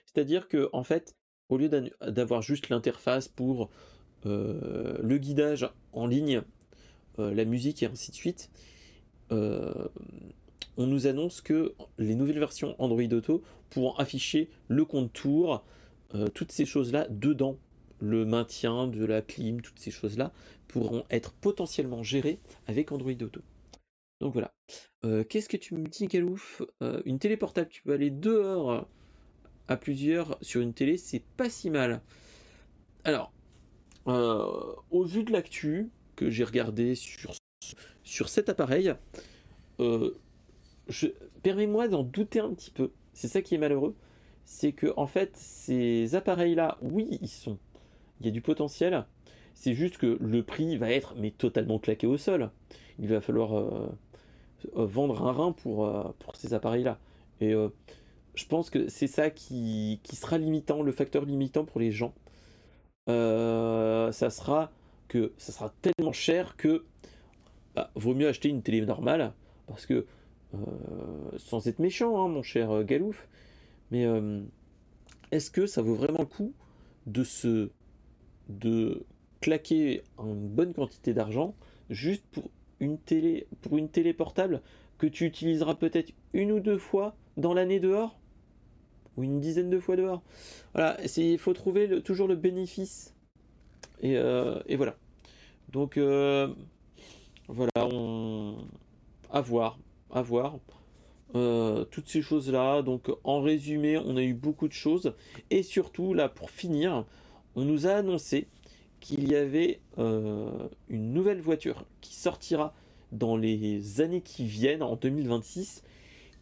C'est-à-dire que en fait, au lieu d'avoir juste l'interface pour le guidage en ligne, la musique et ainsi de suite, on nous annonce que les nouvelles versions Android Auto pourront afficher le contour, toutes ces choses-là dedans, le maintien de la clim, toutes ces choses-là pourront être potentiellement gérées avec Android Auto. Donc voilà. Euh, qu'est-ce que tu me dis, Galouf? Euh, Une télé portable, tu peux aller dehors à plusieurs sur une télé, c'est pas si mal. Alors, euh, au vu de l'actu que j'ai regardé sur, sur cet appareil, permets-moi d'en douter un petit peu. C'est ça qui est malheureux. C'est que, en fait, ces appareils-là, oui, ils sont il y a du potentiel. C'est juste que le prix va être mais totalement claqué au sol. Il va falloir euh, euh, vendre un rein pour, euh, pour ces appareils-là. Et je pense que c'est ça qui, sera limitant, le facteur limitant pour les gens. ça sera que ça sera tellement cher que bah, vaut mieux acheter une télé normale parce que sans être méchant, hein, mon cher Galouf, mais est-ce que ça vaut vraiment le coup de se de claquer une bonne quantité d'argent juste pour une télé pour une télé portable que tu utiliseras peut-être une ou deux fois dans l'année dehors? Ou une dizaine de fois dehors? Voilà, il faut trouver toujours le bénéfice. Et voilà. Donc voilà, on... à voir, à voir. toutes ces choses-là. Donc en résumé, on a eu beaucoup de choses. Et surtout, là, pour finir, on nous a annoncé qu'il y avait une nouvelle voiture qui sortira dans les années qui viennent, en 2026,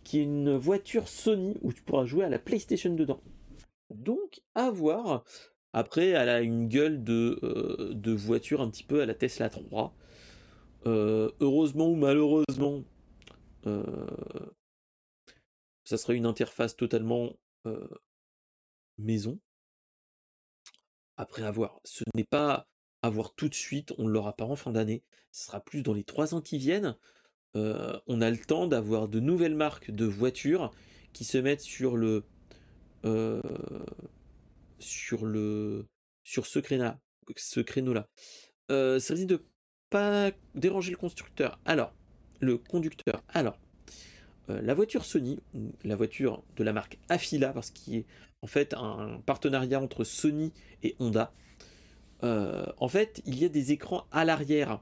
qui est une voiture Sony où tu pourras jouer à la PlayStation dedans. Donc, à voir. Après, elle a une gueule de, euh, de voiture un petit peu à la Tesla 3. Euh, heureusement ou malheureusement, euh, ça serait une interface totalement maison. Après avoir, ce n'est pas à voir tout de suite, on ne l'aura pas en fin d'année, ce sera plus dans les trois ans qui viennent. on a le temps d'avoir de nouvelles marques de voitures qui se mettent sur le sur le sur ce créneau ce créneau là. ça de pas déranger le constructeur. Alors, le conducteur. Alors, la voiture Sony, la voiture de la marque Afila, parce qu'il est en fait un partenariat entre Sony et Honda. en fait, il y a des écrans à l'arrière.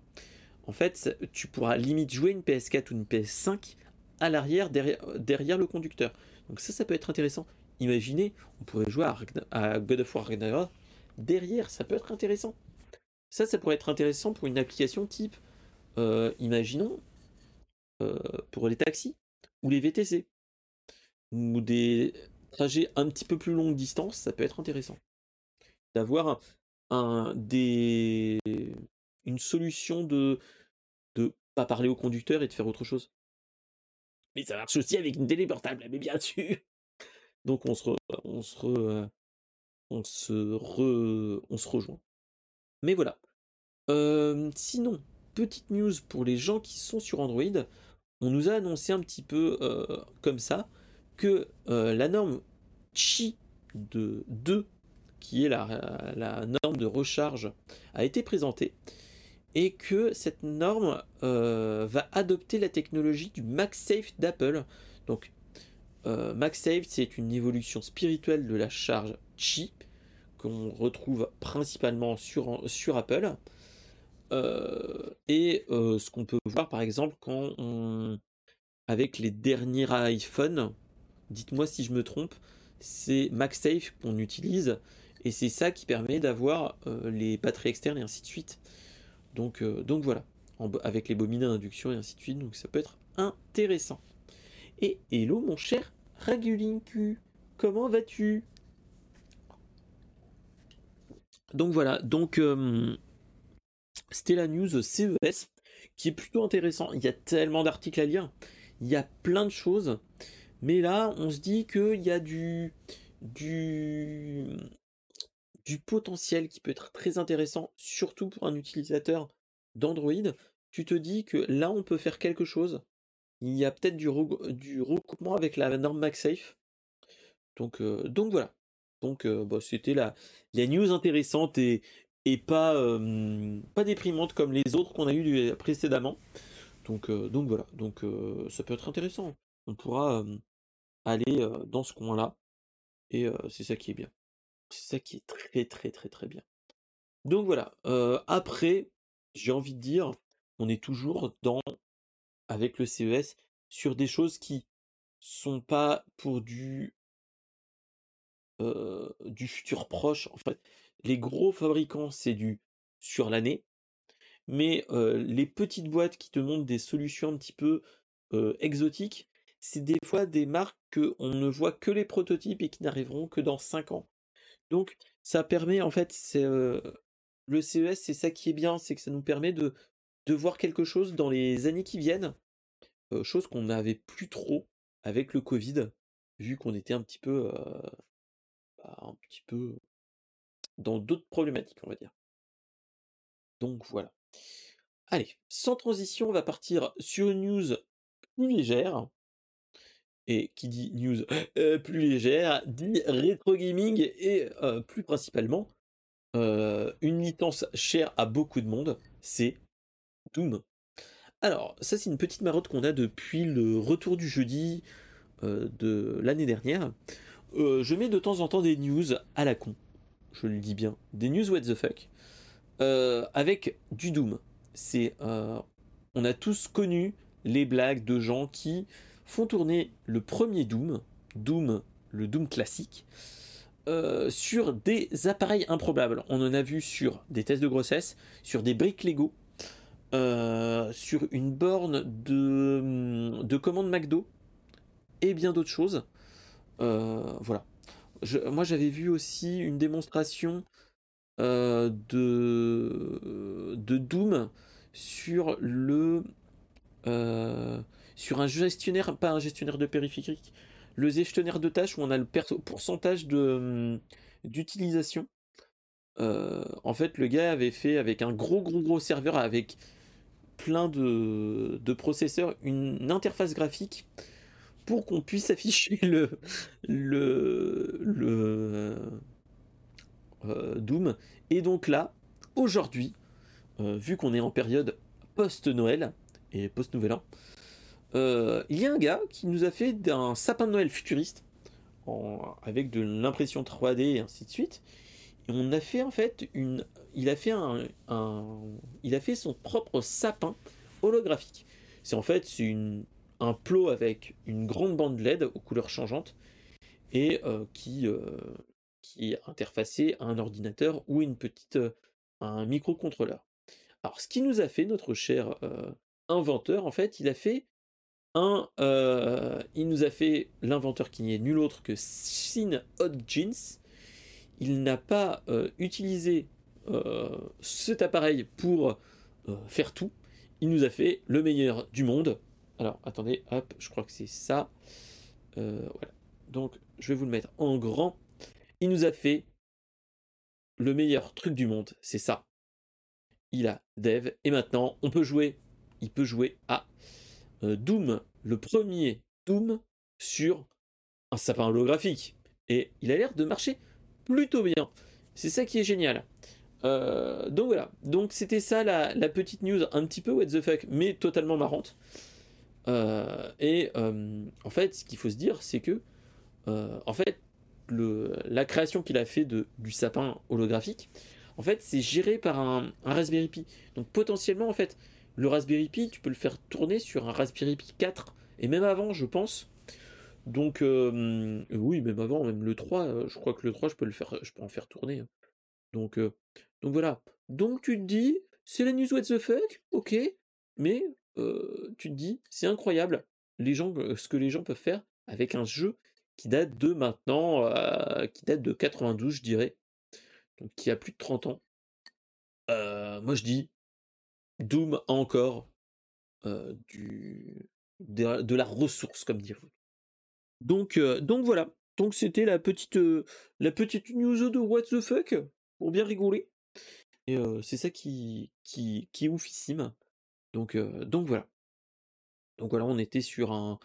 En fait, tu pourras limite jouer une PS4 ou une PS5 à l'arrière derrière, derrière, le conducteur. Donc ça, ça peut être intéressant. Imaginez, on pourrait jouer à, God of War derrière, ça peut être intéressant. Ça, ça pourrait être intéressant pour une application type, euh, imaginons, euh, pour les taxis ou les VTC ou des trajets un petit peu plus longue distance, ça peut être intéressant d'avoir une solution de de pas parler au conducteur et de faire autre chose. Mais ça marche aussi avec une télé portable, mais bien sûr. Donc on se, on se, on se, on se rejoint. Mais voilà. sinon, petite news pour les gens qui sont sur Android. On nous a annoncé un petit peu comme ça que la norme Qi de 2, qui est la, la, norme de recharge, a été présentée et que cette norme va adopter la technologie du MagSafe d'Apple. Donc euh, MagSafe, c'est une évolution spirituelle de la charge Qi qu'on retrouve principalement sur, sur Apple. Euh, et euh, ce qu'on peut voir par exemple quand avec les derniers iPhone, dites-moi si je me trompe, c'est MagSafe qu'on utilise et c'est ça qui permet d'avoir les batteries externes et ainsi de suite. Donc, donc voilà, avec les bobines d'induction et ainsi de suite, donc ça peut être intéressant. Et hello mon cher Ragulinku, comment vas-tu? Donc voilà, donc euh, c'était la news CES qui est plutôt intéressant. Il y a tellement d'articles à lire, il y a plein de choses, mais là on se dit qu'il y a du, du potentiel qui peut être très intéressant, surtout pour un utilisateur d'Android. Tu te dis que là on peut faire quelque chose il y a peut-être du, recoupement avec la norme MagSafe. Donc, euh, voilà. Donc bah, c'était la, news intéressante et, pas, déprimante comme les autres qu'on a eu précédemment. Donc, donc voilà. Donc ça peut être intéressant. On pourra aller dans ce coin-là. Et c'est ça qui est bien. C'est ça qui est très très très très bien. Donc voilà. après, j'ai envie de dire, on est toujours dans avec le CES sur des choses qui sont pas pour du du futur proche. En fait, les gros fabricants, c'est du sur l'année, mais les petites boîtes qui te montrent des solutions un petit peu exotiques, c'est des fois des marques qu'on ne voit que les prototypes et qui n'arriveront que dans 5 ans. Donc, ça permet, en fait, c'est le CES, c'est ça qui est bien, c'est que ça nous permet de de voir quelque chose dans les années qui viennent, chose qu'on n'avait plus trop avec le Covid, vu qu'on était un petit peu, bah, un petit peu dans d'autres problématiques, on va dire. Donc voilà. Allez, sans transition, on va partir sur une news plus légère. Et qui dit news plus légère, dit rétro gaming et plus principalement une licence chère à beaucoup de monde, c'est Doom. Alors, ça c'est une petite marotte qu'on a depuis le retour du jeudi euh, de l'année dernière. euh, je mets de temps en temps des news à la con. Je le dis bien. Des news what the fuck. Euh, avec du Doom. C'est, on a tous connu les blagues de gens qui font tourner le premier Doom, Doom, le Doom classique, sur des appareils improbables. On en a vu sur des tests de grossesse, sur des briques Lego, sur une borne de, de commande McDo et bien d'autres choses. voilà. moi j'avais vu aussi une démonstration de, de Doom sur le sur un gestionnaire, pas un gestionnaire de périphérique, le gestionnaire de tâches où on a le pourcentage de d'utilisation. en fait, le gars avait fait avec un gros gros gros serveur avec plein de, processeurs une interface graphique pour qu'on puisse afficher le, le, le euh, Doom. Et donc là, aujourd'hui, euh, vu qu'on est en période post-Noël et post-Nouvel An, euh, il y a un gars qui nous a fait d'un sapin de Noël futuriste avec de l'impression 3D et ainsi de suite. Et on a fait en fait une, il a fait un, il a fait son propre sapin holographique. C'est en fait c'est un plot avec une grande bande LED aux couleurs changeantes et euh, qui, euh, qui est interfacé à un ordinateur ou une petite, euh, un microcontrôleur. Alors, ce qui nous a fait notre cher inventeur, en fait, il a fait un, il nous a fait l'inventeur qui n'est nul autre que Sin Hodgins. Il n'a pas utilisé cet appareil pour faire tout. Il nous a fait le meilleur du monde alors, attendez, hop, je crois que c'est ça. Euh, voilà. Donc, je vais vous le mettre en grand. Il nous a fait le meilleur truc du monde, c'est ça. Il a Dev, et maintenant, on peut jouer. Il peut jouer à euh, Doom, le premier Doom sur un sapin holographique. Et il a l'air de marcher plutôt bien. C'est ça qui est génial. Euh, donc voilà, donc c'était ça la, petite news un petit peu what the fuck, mais totalement marrante. Euh, et euh, en fait, ce qu'il faut se dire, c'est que en fait, la création qu'il a fait du sapin holographique, en fait, c'est géré par un, Raspberry Pi. Donc potentiellement, en fait, le Raspberry Pi, tu peux le faire tourner sur un Raspberry Pi 4 et même avant, je pense. Donc oui, même avant, même le 3, je crois que le 3, je peux le faire, je peux en faire tourner. Hein. Donc donc voilà. Donc tu te dis, c'est la news what the fuck, ok, mais tu te dis, c'est incroyable ce que les gens peuvent faire avec un jeu qui date de maintenant, qui date de 92, je dirais, donc qui a plus de 30 ans. moi, je dis, Doom a encore de, la ressource, comme dire. Donc, donc voilà. Donc c'était la petite, la petite news de What the fuck pour bien rigoler. Et c'est ça qui, est oufissime. Donc, donc voilà. Donc voilà, on était sur un,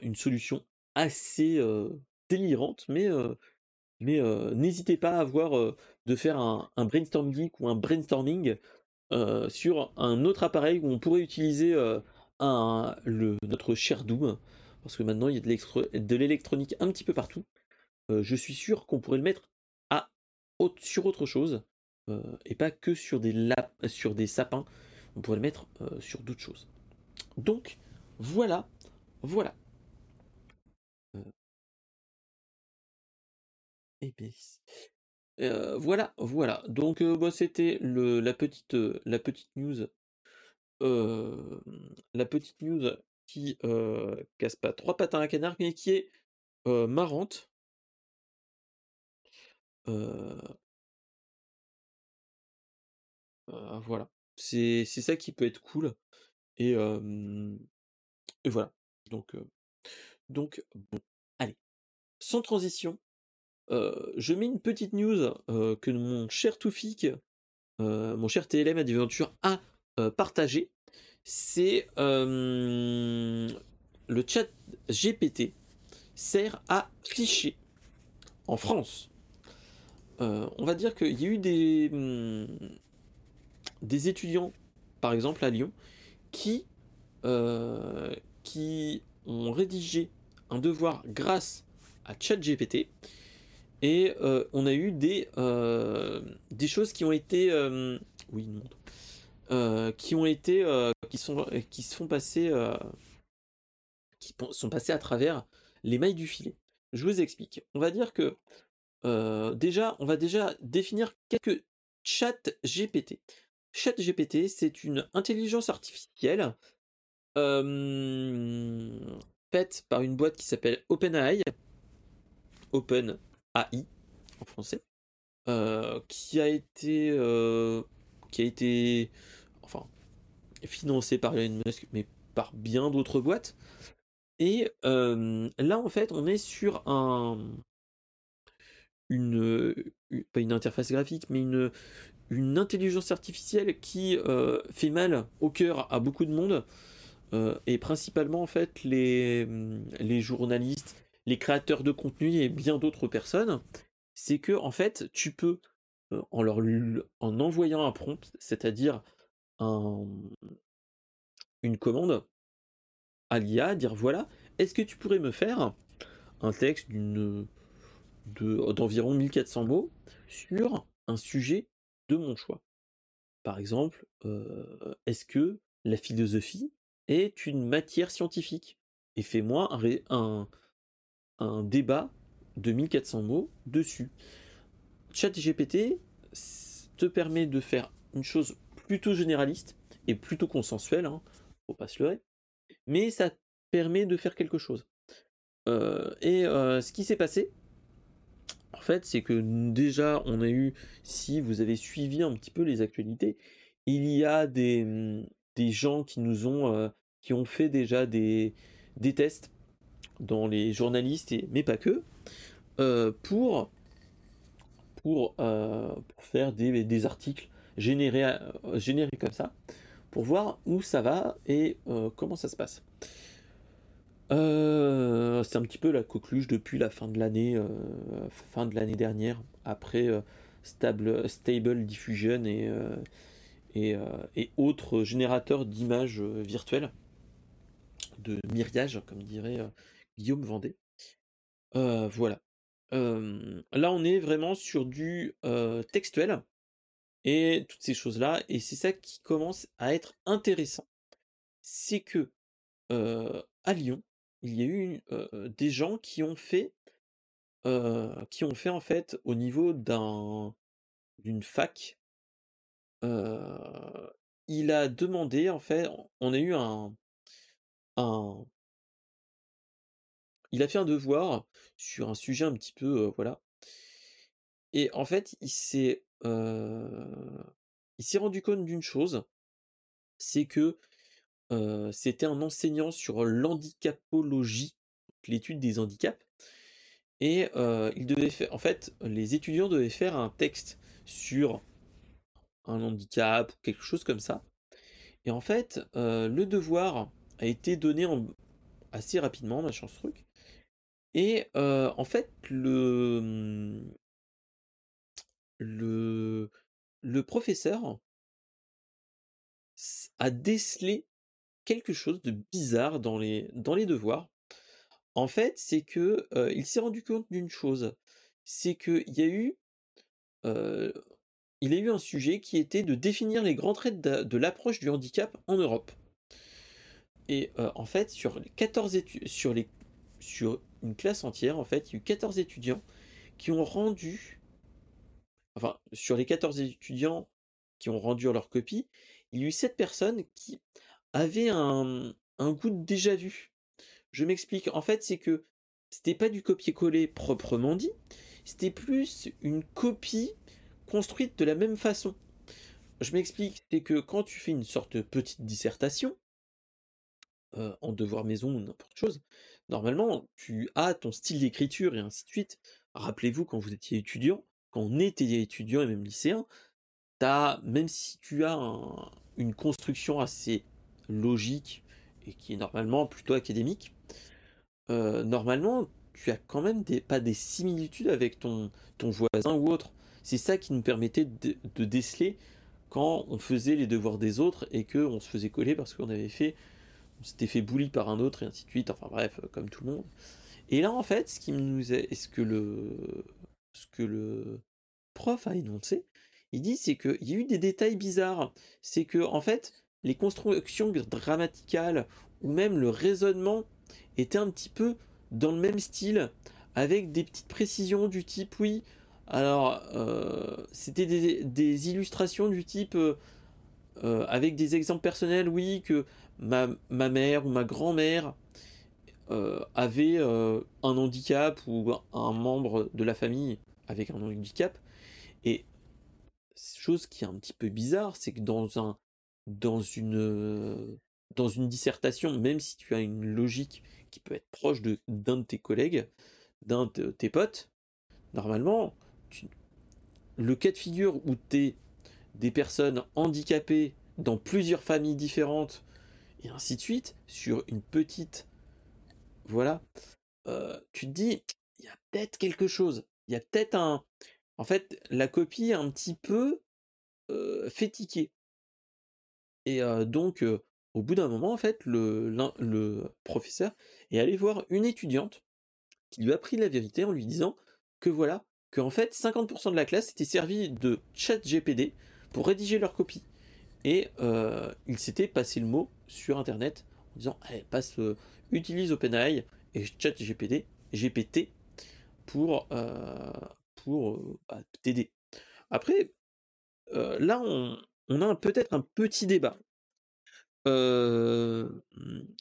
une solution assez délirante, mais, mais n'hésitez pas à avoir de faire un, un, brainstorm geek ou un brainstorming sur un autre appareil où on pourrait utiliser un, le, notre cher Doom, parce que maintenant il y a de l'électronique un petit peu partout. je suis sûr qu'on pourrait le mettre à, sur autre chose, et pas que sur des, sur des sapins on pourrait le mettre euh, sur d'autres choses. Donc, voilà, voilà. Euh, eh euh, voilà, voilà. Donc, bah, c'était la petite, la petite news, la petite news qui casse pas trois patins à canard, mais qui est marrante. Voilà. C'est ça qui peut être cool. Et, et voilà. Donc, donc bon, allez. Sans transition, je mets une petite news que mon cher Toufik, mon cher TLM Adventure a partagé. C'est le chat GPT sert à ficher en France. on va dire qu'il y a eu des, mmh, des étudiants, par exemple à Lyon, qui, euh, qui ont rédigé un devoir grâce à ChatGPT et on a eu des, des choses qui ont été oui qui ont qui sont se font passer qui sont passés à travers les mailles du filet. Je vous explique. On va dire que déjà, on va déjà définir quelques chats GPT. Chat GPT, c'est une intelligence artificielle faite par une boîte qui s'appelle OpenAI, Open AI en français, qui a été, qui a été, enfin, financée par Elon Musk, mais par bien d'autres boîtes. Et là, en fait, on est sur un, une, pas une interface graphique, mais une, une intelligence artificielle qui fait mal au cœur à beaucoup de monde, et principalement en fait les, les journalistes, les créateurs de contenu et bien d'autres personnes, c'est que en fait tu peux en leur en envoyant un prompt, c'est-à-dire un, une commande à l'IA, dire voilà, est-ce que tu pourrais me faire un texte d'une d'environ 1400 mots sur un sujet de mon choix. Par exemple, est-ce que la philosophie est une matière scientifique? Et fais-moi un, débat de 1400 mots dessus. ChatGPT te permet de faire une chose plutôt généraliste et plutôt consensuelle, hein, faut pas se leurrer, mais ça permet de faire quelque chose. et ce qui s'est passé, en fait, c'est que déjà, on a eu, si vous avez suivi un petit peu les actualités, il y a des, mmh, gens qui nous ont, qui ont fait déjà des, des tests dans les journalistes, mais pas que, pour, pour, pour, faire des, des articles générés, générés comme ça, pour voir où ça va et comment ça se passe. Euh, c'est un petit peu la coqueluche depuis la fin de l'année, euh, fin de l'année dernière, après euh, Stable, Diffusion et, et, autres générateurs d'images virtuelles, de myriage, comme dirait Guillaume Vendée. voilà. là, on est vraiment sur du textuel et toutes ces choses-là, et c'est ça qui commence à être intéressant. C'est que à Lyon, il y a eu des gens qui ont fait, qui ont fait en fait au niveau d'un d'une fac. il a demandé en fait, on a eu un, un il a fait un devoir sur un sujet un petit peu, voilà. Et en fait, il s'est, il s'est rendu compte d'une chose, c'est que c'était un enseignant sur l'handicapologie, l'étude des handicaps. Et il devait faire, en fait, les étudiants devaient faire un texte sur un handicap quelque chose comme ça. Et en fait, le devoir a été donné assez rapidement, machin ce truc. Et en fait, le, mmh, le, le professeur a décelé quelque chose de bizarre dans les, dans les devoirs. En fait, c'est que il s'est rendu compte d'une chose, c'est qu'il y a eu, il a eu un sujet qui était de définir les grands traits de, l'approche du handicap en Europe. Et en fait, sur les 14 études, sur les, sur une classe entière, en fait, il y a eu 14 étudiants qui ont rendu, enfin, sur les 14 étudiants qui ont rendu leur copie, il y a eu 7 personnes qui avait un, goût de déjà vu. Je m'explique. En fait, c'est que c'était pas du copier-coller proprement dit, c'était plus une copie construite de la même façon. Je m'explique, c'est que quand tu fais une sorte de petite dissertation, euh, en devoir maison ou n'importe chose, normalement, tu as ton style d'écriture et ainsi de suite. Rappelez-vous, quand vous étiez étudiant, quand on était étudiant et même lycéen, as, même si tu as une construction assez logique et qui est normalement plutôt académique, euh, normalement, tu as quand même des, pas des similitudes avec ton, ton voisin ou autre. C'est ça qui nous permettait de, déceler quand on faisait les devoirs des autres et qu'on se faisait coller parce qu'on avait fait s'était fait bully par un autre et ainsi de suite, enfin bref, comme tout le monde. Et là, en fait, ce qui nous est, ce que le, ce que le prof a énoncé, il dit, c'est qu'il y a eu des détails bizarres. C'est que, en fait, les constructions grammaticales ou même le raisonnement étaient un petit peu dans le même style, avec des petites précisions du type, oui, alors, euh, c'était des, illustrations du type, euh, euh, avec des exemples personnels, oui, que ma, ma mère ou ma grand-mère avait un handicap ou un membre de la famille avec un handicap. Et chose qui est un petit peu bizarre, c'est que dans un dans une dans une dissertation, même si tu as une logique qui peut être proche de d'un de tes collègues, d'un de tes potes, normalement, le cas de figure où tu es des personnes handicapées dans plusieurs familles différentes et ainsi de suite sur une petite voilà tu te dis il y a peut-être quelque chose il y a peut-être un en fait la copie est un petit peu euh, et donc au bout d'un moment en fait le, le professeur est allé voir une étudiante qui lui a pris la vérité en lui disant que voilà qu'en fait 50% de la classe était servi de chat GPD pour rédiger leur copie. Et euh, il s'était passé le mot sur internet en disant allez, passe, utilise OpenAI et chat GPD, GPT pour, pour bah, t'aider. Après, là on, on a peut-être un petit débat. Il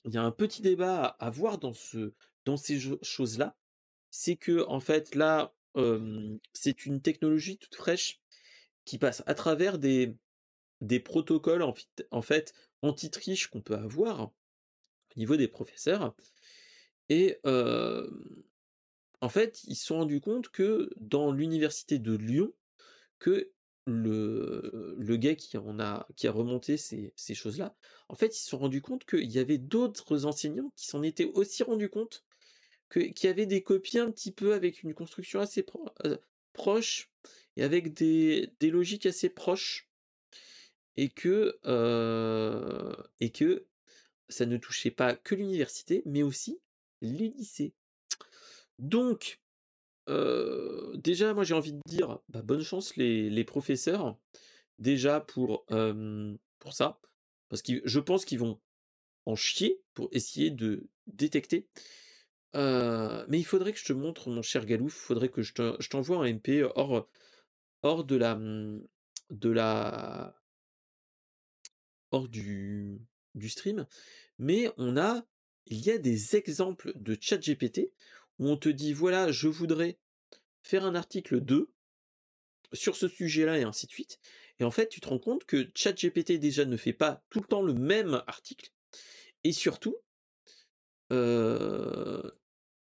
y a un petit débat à, voir dans, ce, dans ces choses-là. C'est que, en fait, là, c'est une technologie toute fraîche qui passe à travers des, des protocoles en, fait anti-triche qu'on peut avoir au niveau des professeurs. Et en fait, ils se sont rendus compte que dans l'université de Lyon, que le, gars qui en a qui a remonté ces, choses-là, en fait, ils se sont rendus compte qu'il y avait d'autres enseignants qui s'en étaient aussi rendus compte qui avait des copies un petit peu avec une construction assez euh, proche et avec des, logiques assez proches et que euh, et que ça ne touchait pas que l'université mais aussi les lycées. Donc déjà moi j'ai envie de dire bah, bonne chance les, professeurs déjà pour pour ça parce que je pense qu'ils vont en chier pour essayer de détecter mais il faudrait que je te montre, mon cher Galouf, il faudrait que je t'envoie un MP hors, hors de la, mmh, de la, hors du, du stream. Mais on a, il y a des exemples de chat GPT où on te dit voilà, je voudrais faire un article 2 sur ce sujet-là et ainsi de suite. Et en fait, tu te rends compte que ChatGPT déjà ne fait pas tout le temps le même article. Et surtout, il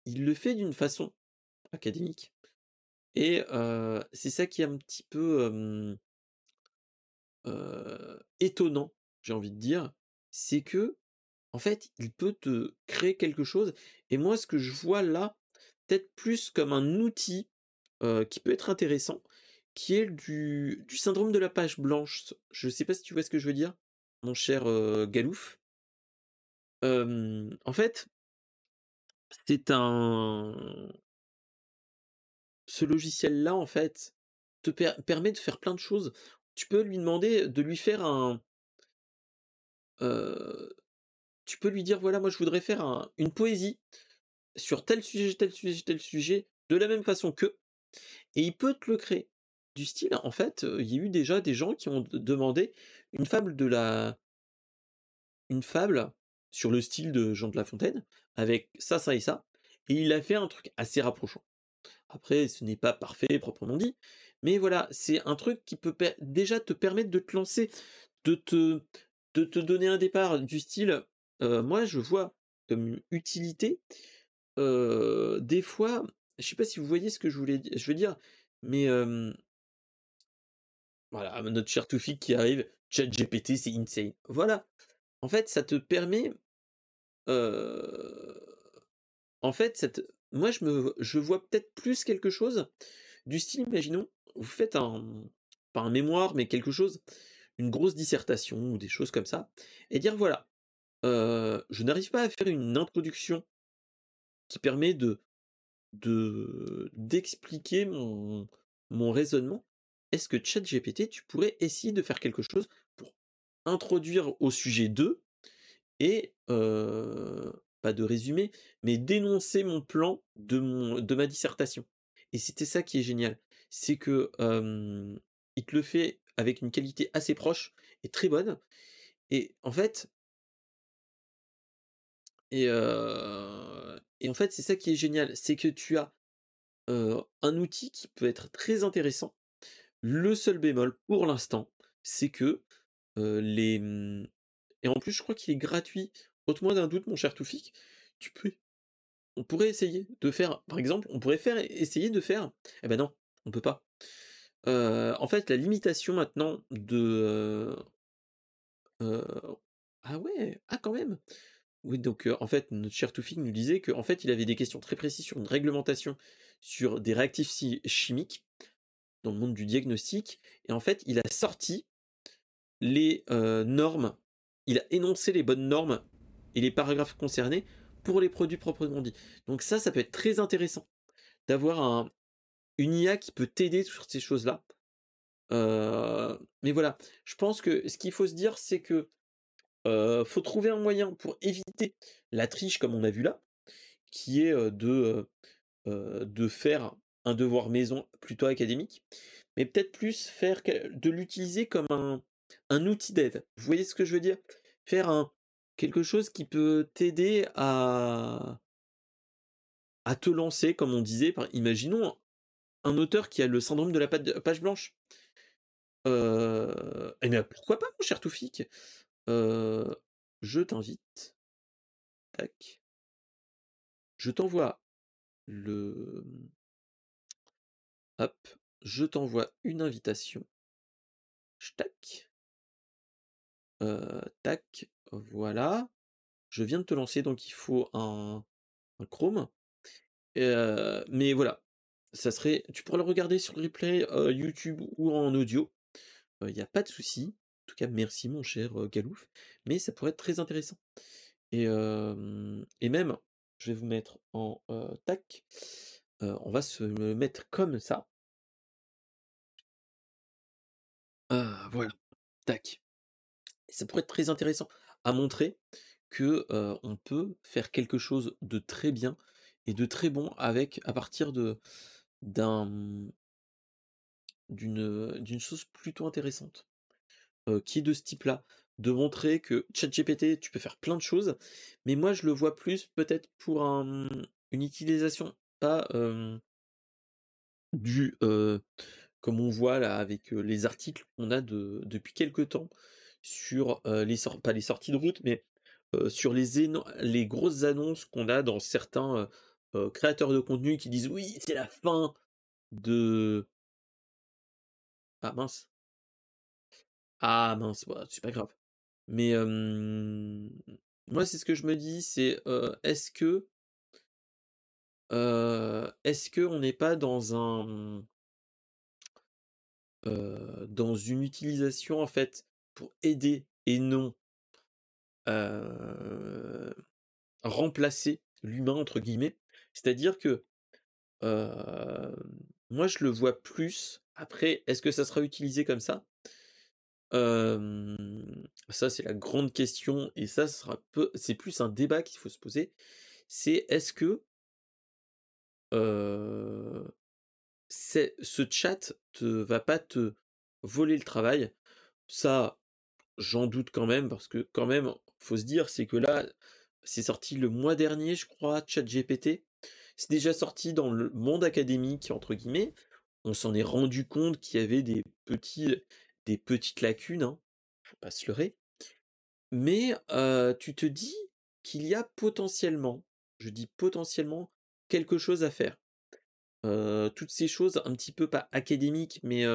le fait d'une façon académique. Et c'est ça qui est un petit peu étonnant, j'ai envie de dire, c'est que en fait, il peut te créer quelque chose. Et moi, ce que je vois là, plus comme un outil qui peut être intéressant, qui est du, du syndrome de la page blanche. Je ne sais pas si tu vois ce que je veux dire, mon cher Galouf. en fait, c'est un ce logiciel-là, en fait, te permet de faire plein de choses. Tu peux lui demander de lui faire un tu peux lui dire: «Voilà, moi je voudrais faire une poésie sur tel sujet, tel sujet, tel sujet, de la même façon que et il peut te le créer. Du style, en fait, il y a eu déjà des gens qui ont demandé une fable de la une fable sur le style de Jean de La Fontaine, avec ça, ça et ça, et il a fait un truc assez rapprochant. Après, ce n'est pas parfait proprement dit, mais voilà, c'est un truc qui peut déjà te permettre de te lancer, de te, de te donner un départ du style, moi je vois comme utilité, des fois, je sais pas si vous voyez ce que je voulais je veux dire, mais voilà, notre cher Toufik qui arrive, chat GPT, c'est insane. Voilà. En fait, ça te permet en fait, cette moi je me je vois peut-être plus quelque chose du style, imaginons, vous faites un pas un mémoire, mais quelque chose, une grosse dissertation ou des choses comme ça, et dire voilà, je n'arrive pas à faire une introduction qui permet de de d'expliquer mon mon raisonnement. Est-ce que ChatGPT, tu pourrais essayer de faire quelque chose pour introduire au sujet 2 et heu, pas de résumé, mais d'énoncer mon plan de mon de ma dissertation? Et c'était ça qui est génial. C'est que, il te le fait avec une qualité assez proche et très bonne et en fait et heu et en fait, c'est ça qui est génial, c'est que tu as, un outil qui peut être très intéressant. Le seul bémol, pour l'instant, c'est que, les, mmh et en plus, je crois qu'il est gratuit. Ôte-moi d'un doute, mon cher Toufik, tu peux on pourrait essayer de faire par exemple, on pourrait faire essayer de faire eh bah, non, on peut pas. En fait, la limitation maintenant de, ah ouais! Ah quand même! Oui donc en fait, notre cher Toufik nous disait qu'en fait, il avait des questions très précises sur une réglementation sur des réactifs chimiques, dans le monde du diagnostic et en fait, il a sorti les, normes. Il a énoncé les bonnes normes et les paragraphes concernés pour les produits proprement dits. Donc ça, ça peut être très intéressant d'avoir un une IA qui peut t'aider sur ces choses-là. Mais voilà, je pense que ce qu'il faut se dire, c'est que, faut trouver un moyen pour éviter la triche comme on a vu là, qui est, de, faire un devoir maison plutôt académique, mais peut-être plus faire de l'utiliser comme un outil d'aide. Vous voyez ce que je veux dire? Faire quelque chose qui peut t'aider à à te lancer comme on disait imaginons un auteur qui a le syndrome de la page blanche. Heu et bien pourquoi pas mon cher Toufik? Je t'invite. Tac. Je t'envoie le, mmh hop, je t'envoie une invitation. Tac, voilà. Je viens de te lancer, donc il faut un Chrome mais voilà, ça serait tu pourras le regarder sur le replay, YouTube ou en audio. Il y a pas de souci. Cas, merci mon cher, Galouf, mais ça pourrait être très intéressant et même, je vais vous mettre en, tac, on va se mettre comme ça. Heu, voilà, tac et ça pourrait être très intéressant à montrer que, on peut faire quelque chose de très bien et de très bon avec à partir de d'un, d'une, d'une chose plutôt intéressante, qui est de ce type-là. De montrer que ChatGPT, tu peux faire plein de choses, mais moi je le vois plus peut-être pour un, une utilisation pas, du, comme on voit là avec, les articles qu'on a de depuis quelque temps sur, les pas les sorties de route, mais, sur les les grosses annonces qu'on a dans certains, créateurs de contenu qui disent: «Oui, c'est la fin de» ah mince. Ah mince, bah, c'est pas grave. Mais, moi c'est ce que je me dis, c'est, est-ce que est-ce qu'on n'est pas dans un, dans une utilisation en fait pour aider et non «remplacer l'humain» entre guillemets? C'est-à-dire que, moi je le vois plus, après est-ce que ça sera utilisé comme ça? Ça c'est la grande question et ça, sera peu c'est plus un débat qu'il faut se poser. C'est est-ce que c'est ce chat te va pas te voler le travail? Ça, j'en doute quand même parce que quand même, faut se dire, c'est que là, c'est sorti le mois dernier, je crois, ChatGPT. C'est déjà sorti dans le «monde académique» entre guillemets. On s'en est rendu compte qu'il y avait des petits des petites lacunes, hein, pas se leurrer. Mais, tu te dis qu'il y a potentiellement, je dis potentiellement, quelque chose à faire. Toutes ces choses un petit peu pas académiques, mais,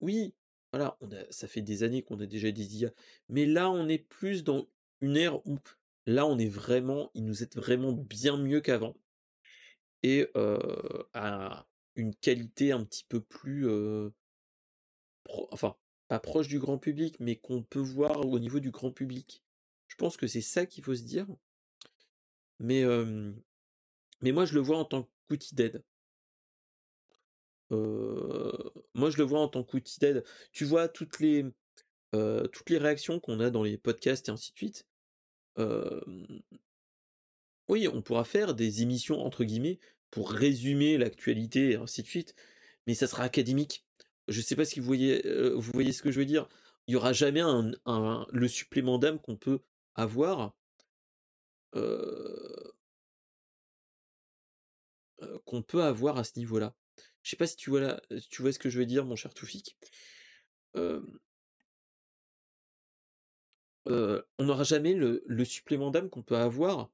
oui, voilà, ça fait des années qu'on a déjà des IA, mais là, on est plus dans une ère où là, on est vraiment ils nous aident vraiment bien mieux qu'avant et à une qualité un petit peu plus, enfin, pas proche du grand public, mais qu'on peut voir au niveau du grand public. Je pense que c'est ça qu'il faut se dire. Mais, mais moi je le vois en tant qu'outil d'aide. Moi je le vois en tant qu'outil d'aide. Tu vois toutes les, toutes les réactions qu'on a dans les podcasts et ainsi de suite, oui, on pourra faire des émissions entre guillemets pour résumer l'actualité et ainsi de suite, mais ça sera académique. Je sais pas si vous voyez, heu, vous voyez ce que je veux dire? Il y aura jamais un le supplément d'âme qu'on peut avoir heu heu, qu'on peut avoir à ce niveau-là. Je sais pas si tu vois si tu vois ce que je veux dire mon cher Toufik? On n'aura jamais le supplément d'âme qu'on peut avoir,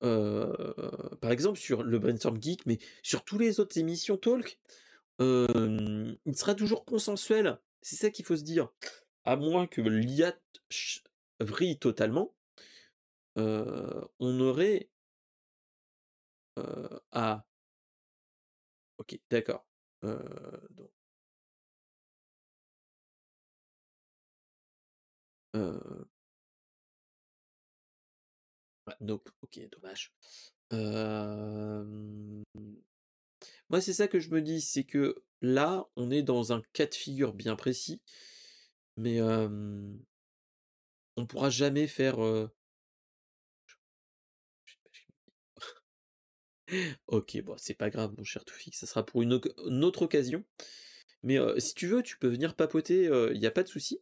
par exemple sur le Brainstorm Geek, mais sur tous les autres émissions talk, il sera toujours consensuel. C'est ça qu'il faut se dire. À moins que l'IA vrille totalement, on aurait ah. OK, d'accord. Heu Donc OK, dommage. Moi, c'est ça que je me dis, c'est que là, on est dans un cas de figure bien précis, mais hem on pourra jamais faire, OK, bon, c'est pas grave mon cher Toufik, ça sera pour une une autre occasion. Mais si tu veux, tu peux venir papoter, il y a pas de souci.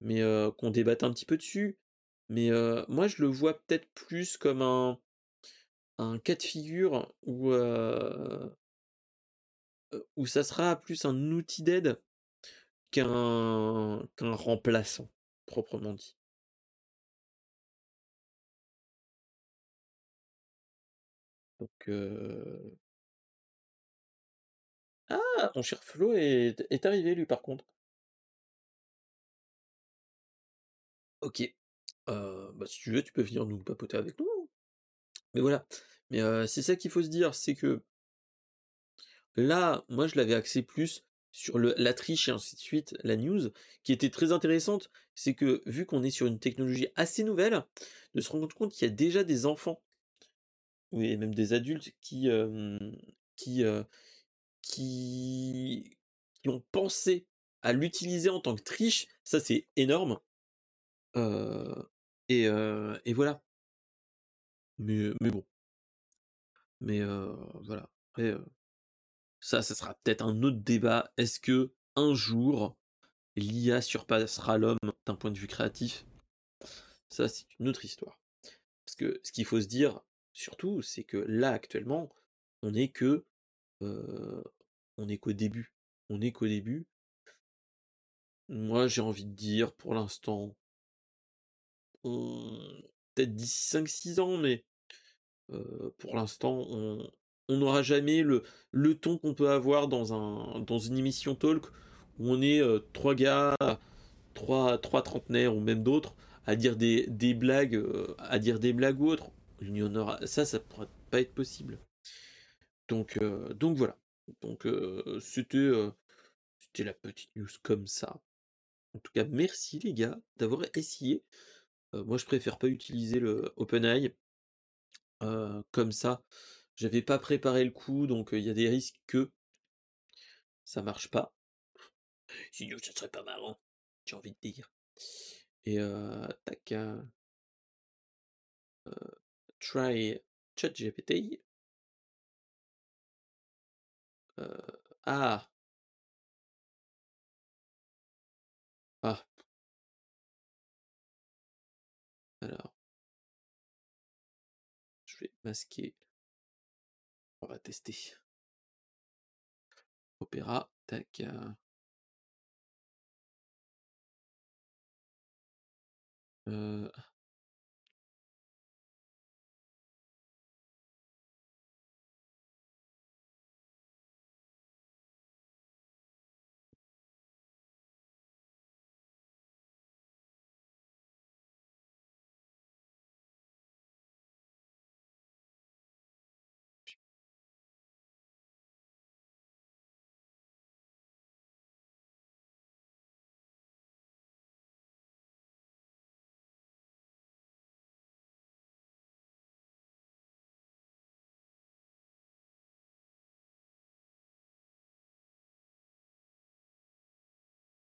Mais qu'on débatte un petit peu dessus. Mais moi je le vois peut-être plus comme un cas de figure où, heu, où ça sera plus un outil d'aide qu'un remplaçant, proprement dit. Donc heu Ah! Mon cher Flo est est arrivé lui par contre. OK. Bah, si tu veux, tu peux venir nous papoter avec nous, hein. Mais voilà. Mais c'est ça qu'il faut se dire, c'est que là, moi je l'avais axé plus sur le la triche et ainsi de suite, la news, qui était très intéressante. C'est que, vu qu'on est sur une technologie assez nouvelle, de se rendre compte qu'il y a déjà des enfants et même des adultes qui, qui, qui qui ont pensé à l'utiliser en tant que triche, ça c'est énorme. Heu et et voilà. Mais bon. Mais heu, voilà. Après, ça, ça sera peut-être un autre débat. Est-ce qu'un jour, l'IA surpassera l'homme d'un point de vue créatif? Ça, c'est une autre histoire. Parce que ce qu'il faut se dire, surtout, c'est que là, actuellement, on est que, on est qu'au début. On est qu'au début. Moi, j'ai envie de dire, pour l'instant peut-être d'ici 5-6 ans, mais pour l'instant, on n'aura jamais le ton qu'on peut avoir dans un dans une émission talk où on est, 3 gars, 3- 3 trentenaires ou même d'autres à dire des blagues, à dire des blagues ou autres. Il aura ça, ça pourra pas être possible. Donc donc voilà. Donc c'était la petite news comme ça. En tout cas, merci les gars d'avoir essayé. Moi, je préfère pas utiliser le OpenAI. Heu, comme ça, j'avais pas préparé le coup, donc il y a des risques que ça marche pas. Sinon, ça serait pas marrant, j'ai envie de dire. Et tac, heu, try ChatGPT. Ah! Ah! Alors je vais masquer. On va tester. Opéra, tac, heu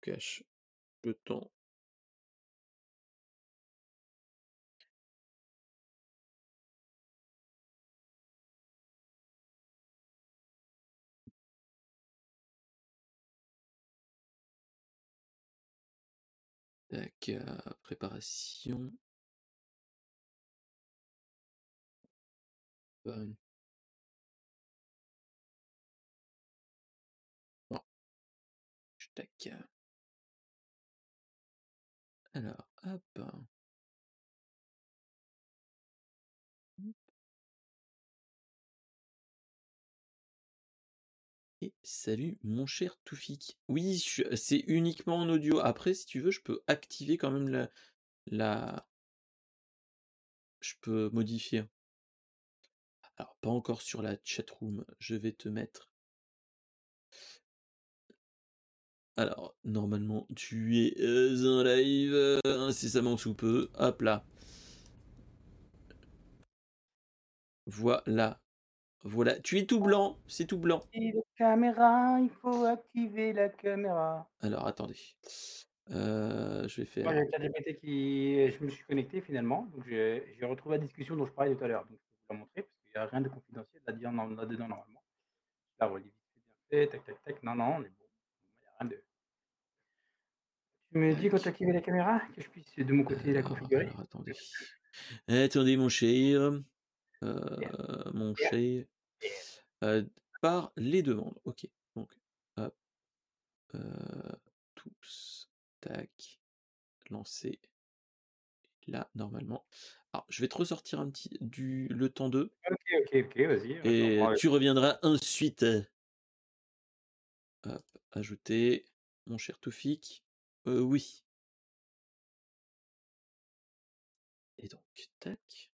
cache le temps. Tac, euh, préparation. Bon. Tac. Alors, hop. Et salut mon cher Toufik. Oui, je- c'est uniquement en audio. Après, si tu veux, je peux activer quand même la, la... Je peux modifier. Alors, pas encore sur la chatroom. Je vais te mettre. Alors, normalement, tu es euh, en live euh, incessamment sous peu. Hop là. Voilà. Voilà. Tu es tout blanc. C'est tout blanc. Et la caméra, il faut activer la caméra. Alors, attendez. Euh, je vais faire. Moi, j'ai ChatGPT qui. Je me suis connecté finalement. Donc, j'ai j'ai retrouvé la discussion dont je parlais tout à l'heure. Donc, je peux vous la montrer parce qu'il n'y a rien de confidentiel là-dedans là-dedans normalement. La relie vite fait, bien fait. Tac, tac, tac. Non, non, on est bon. Tu me dis quand tu actives la caméra que je puisse de mon côté la Alors, configurer alors, attendez. Attendez, mon cher. Euh, Yeah. mon Yeah. cher. Euh, par les demandes. Ok. Donc, hop. Euh, tous. Tac. Lancer. Là, normalement. Alors, je vais te ressortir un petit du le temps 2. Ok, ok, ok, vas-y. Et tu reviendras ensuite. Hop, ajouter. Mon cher Toufik. Euh, oui. Et donc, tac.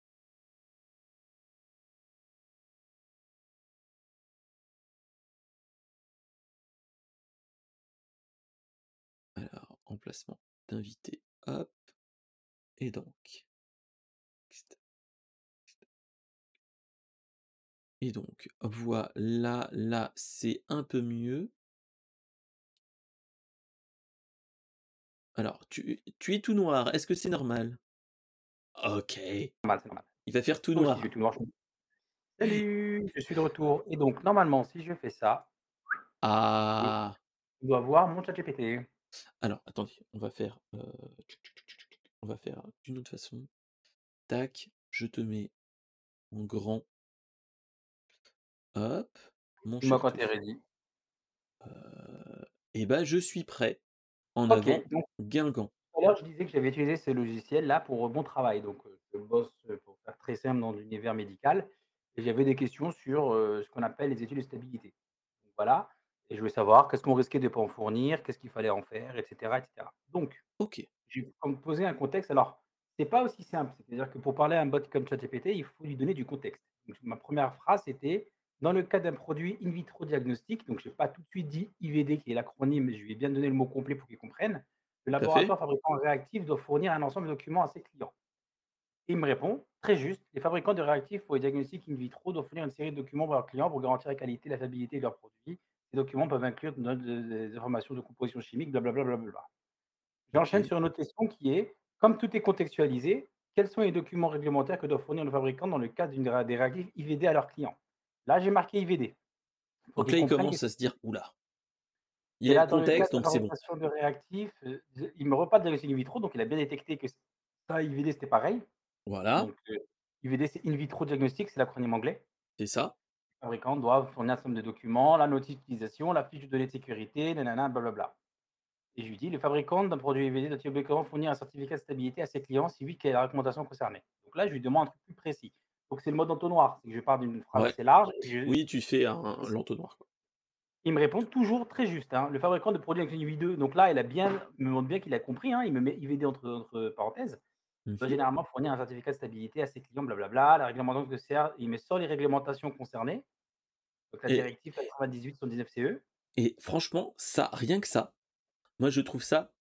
Alors, emplacement d'invité. Hop. Et donc. Et donc, voilà, là, c'est un peu mieux. Alors, tu, tu es tout noir. Est-ce que c'est normal? Ok. normal, normal. Il va faire tout Moi aussi, noir. je suis tout noir. je- Salut, je suis de retour. Et donc, normalement, si je fais ça, Ah. on doit voir mon chat GPT. Alors, attendez, on va faire. euh. On va faire d'une autre façon. Tac, je te mets en grand. Hop, mon cher quand t'es ready. Euh, et ben, je suis prêt. En Ok, avant, donc Guingamp. tout à l'heure, je disais que j'avais utilisé ce logiciel-là pour mon travail. Donc, euh, je bosse, euh, pour faire très simple, dans l'univers médical. Et j'avais des questions sur euh, ce qu'on appelle les études de stabilité. Donc, voilà. Et je voulais savoir qu'est-ce qu'on risquait de ne pas en fournir, qu'est-ce qu'il fallait en faire, etc. etc. Donc, Ok. j'ai posé un contexte. Alors, c'est pas aussi simple. C'est-à-dire que pour parler à un bot comme ChatGPT, il faut lui donner du contexte. Donc, ma première phrase était dans le cas d'un produit in vitro diagnostic. Donc, je n'ai pas tout de suite dit IVD, qui est l'acronyme, mais je lui ai bien donné le mot complet pour qu'il comprenne. Le à laboratoire fabricant réactif doit fournir un ensemble de documents à ses clients. Et il me répond, très juste, les fabricants de réactifs pour les diagnostics in vitro doivent fournir une série de documents pour leurs clients pour garantir la qualité et la fiabilité de leurs produits. Ces documents peuvent inclure de- de- des informations de composition chimique, blablabla. J'enchaîne sur une autre question qui est, comme tout est contextualisé, quels sont les documents réglementaires que doivent fournir les fabricants dans le cadre des réactifs IVD à leurs clients? Là, j'ai marqué IVD. Donc là, il commence à se dire oula. Il y a le contexte, la donc c'est bon. de réactifs, euh, il me reparle de diagnostic in vitro, donc il a bien détecté que ça, IVD, c'était pareil. Voilà, Donc, euh, IVD, c'est in vitro diagnostic, c'est l'acronyme anglais. c'est ça. Les fabricants doivent fournir un nombre de documents, la notice d'utilisation, la fiche de données de sécurité, nanana, blablabla. Et je lui dis, le fabricant d'un produit IVD doit-il obligatoirement fournir un certificat de stabilité à ses clients Si oui, quelle est la recommandation concernée? Donc là, je lui demande un truc plus précis. Donc c'est le mode entonnoir, c'est que je pars d'une phrase Ouais. assez large. Et je- Oui, tu fais un l'entonnoir. Il me répond toujours très juste. hein. Le fabricant de produits avec une IVD, donc là, il a bien, il me montre bien qu'il a compris. hein. Il me met IVD entre, entre parenthèses. doit Mhm. généralement fournir un certificat de stabilité à ses clients, blablabla. La réglementation de CR, il me sort les réglementations concernées. Donc la Et- directive 98 CE. Et franchement, ça, rien que ça, moi je trouve ça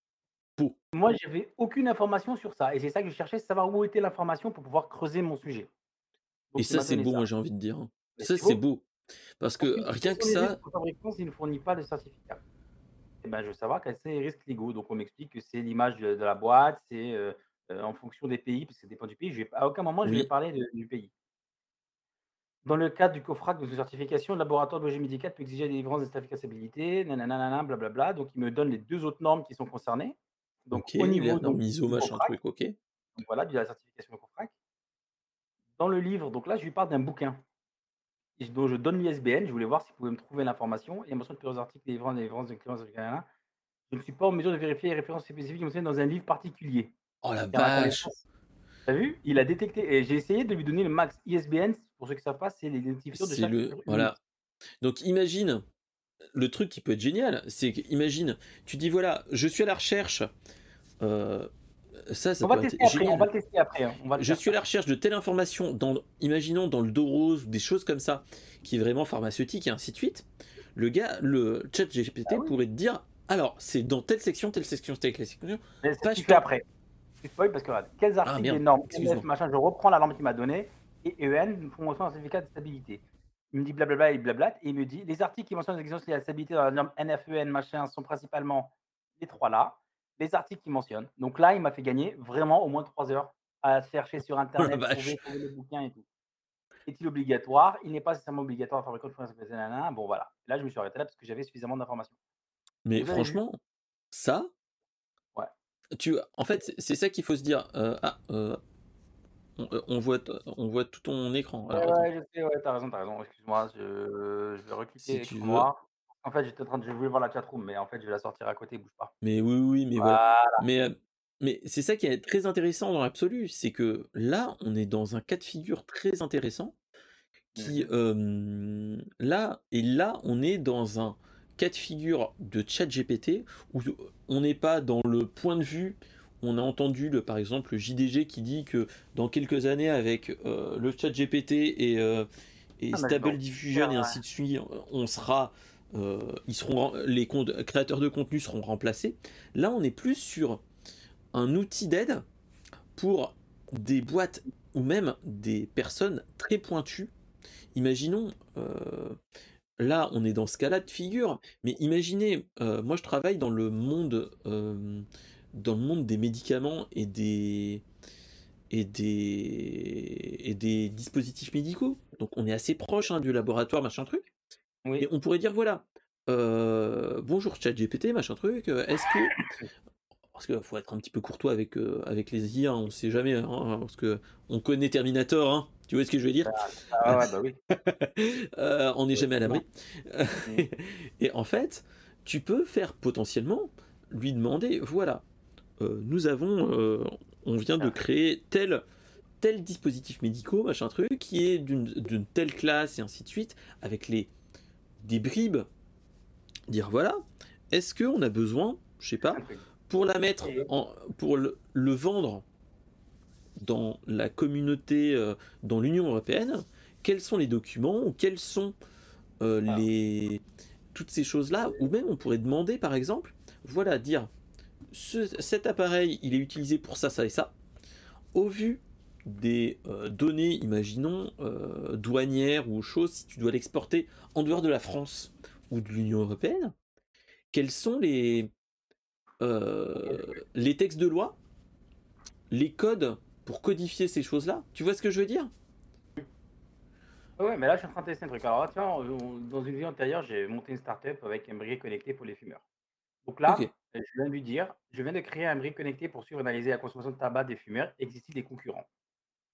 beau. Moi, j'avais aucune information sur ça. Et c'est ça que je cherchais, savoir où était l'information pour pouvoir creuser mon sujet. Donc, Et ça, c'est beau, ça. moi j'ai envie de dire. hein. Mais Ça, c'est beau. Parce que rien que ça, le fabricant s'il ne fournit pas de certificat. Et ben, je veux savoir quels sont les risques légaux. Donc on m'explique que c'est l'image de de la boîte, c'est, en fonction des pays, parce que ça dépend du pays. Je vais à aucun moment je Oui. parlé de du pays. Dans le cadre du COFRAC de certification, le laboratoire de biologie médicale peut exiger la délivrance des certificats de stabilité, nanana, blablabla. Donc il me donne les 2 autres normes qui sont concernées. Donc au niveau normes ISO, machin truc, OK. donc voilà, de la certification COFRAC. Dans le livre, donc là, je lui parle d'un bouquin dont je donne l'ISBN. Je voulais voir s'il pouvait me trouver l'information. Il y a mention de plusieurs articles délivrant la délivrance de clémence nanana. Je ne suis pas en mesure de vérifier les références spécifiques mentionnées dans un livre particulier. Oh la vache! connaissance tu as vu? Il a détecté et j'ai essayé de lui donner le max. ISBN, pour ceux qui savent pas, c'est l'identifiant de chaque le voilà. Donc imagine, le truc qui peut être génial, c'est qu'imagine, tu dis voilà, je suis à la recherche, heu, ça, ça On va être tester après, on va génial. le tester après, hein, on va le Je suis à la recherche de telle information dans imaginons dans le dos rose des choses comme ça, qui est vraiment pharmaceutique et ainsi de suite. Le gars, le Ah ChatGPT oui. pourrait te dire: «Alors, c'est dans telle section, telle section, telle section, Mais page tant». après. Tu spoil parce que regarde, quels Ah articles des merde, normes excuse-moi. MF machin, je reprends la norme qu'il m'a donnée et EN me font mention d'un certificat de stabilité. Il me dit blablabla, blablate et il me dit: «Les articles qui mentionnent les exigences liées à la stabilité dans la norme NFEN machin sont principalement les 3 là, les articles qu'il mentionne». Donc là, il m'a fait gagner vraiment au moins 3 heures à chercher sur internet, trouver, trouver le bouquin et tout. Est-il obligatoire? Il n'est pas nécessairement obligatoire de fabriquer nanana. Bon voilà. Là, je me suis arrêté là parce que j'avais suffisamment d'informations. Mais Vous franchement, ça Ouais. tu en fait, c'est ça qu'il faut se dire, heu, ah, heu, on, on voit on voit tout ton écran. Ouais, Alors attends. ouais, je sais, ouais, tu as raison, tu as raison. Excuse-moi, je je vais Si recliquer tu écran veux. En fait, j'étais en train de je voulais voir la chatroom, mais en fait, je vais la sortir à côté, bouge pas. Mais oui, oui, mais voilà. Voilà. Mais, heu, mais c'est ça qui est très intéressant dans l'absolu, c'est que là, on est dans un cas de figure très intéressant qui, là et là, on est dans un cas de figure de ChatGPT où on n'est pas dans le point de vue on a entendu le par exemple, le JDG qui dit que dans quelques années avec, le ChatGPT et heu, et Ah Stable Diffusion et ouais. ainsi de suite, on sera, seront les créateurs de contenu seront remplacés. Là, on est plus sur un outil d'aide pour des boîtes ou même des personnes très pointues. Imaginons, heu, là, on est dans ce cas-là de figure, mais imaginez, heu, moi je travaille dans le monde, dans le monde des médicaments et des et des et des dispositifs médicaux. Donc on est assez proche, hein, du laboratoire, machin truc et on pourrait dire voilà, «Bonjour ChatGPT, machin truc, est-ce que» parce qu'il faut être un petit peu courtois avec, avec les IA, on sait jamais, hein, parce qu'on connaît Terminator, hein, tu vois ce que je veux dire? Bah, ah ouais, bah oui. On n'est jamais à l'abri. Mmh. Et en fait, tu peux faire potentiellement lui demander: «Voilà, nous avons, on vient de Ah. créer tel tel dispositif médicaux, machin truc, qui est d'une telle classe» et ainsi de suite, avec les des bribes. Dire voilà, est-ce qu'on a besoin, je sais pas, pour la mettre Et en pour le le vendre dans la communauté, heu, dans l'Union européenne, quels sont les documents ou quels sont, heu, Alors les toutes ces choses-là? Ou même on pourrait demander par exemple, voilà, dire: «Ce cet appareil, il est utilisé pour ça, ça et ça. Au vu des, heu, données, imaginons, heu, douanières ou choses, si tu dois l'exporter en dehors de la France ou de l'Union européenne, quels sont les, les textes de loi, les codes pour codifier ces choses-là?» tu vois ce que je veux dire? Ouais, mais là, je suis en train de tester un truc. Alors là, on dans une vie antérieure, j'ai monté une start-up avec un briquet connecté pour les fumeurs. Donc là, je viens de lui dire: «Je viens de créer un briquet connecté pour suivre et analyser la consommation de tabac des fumeurs. Existe-t-il des concurrents?»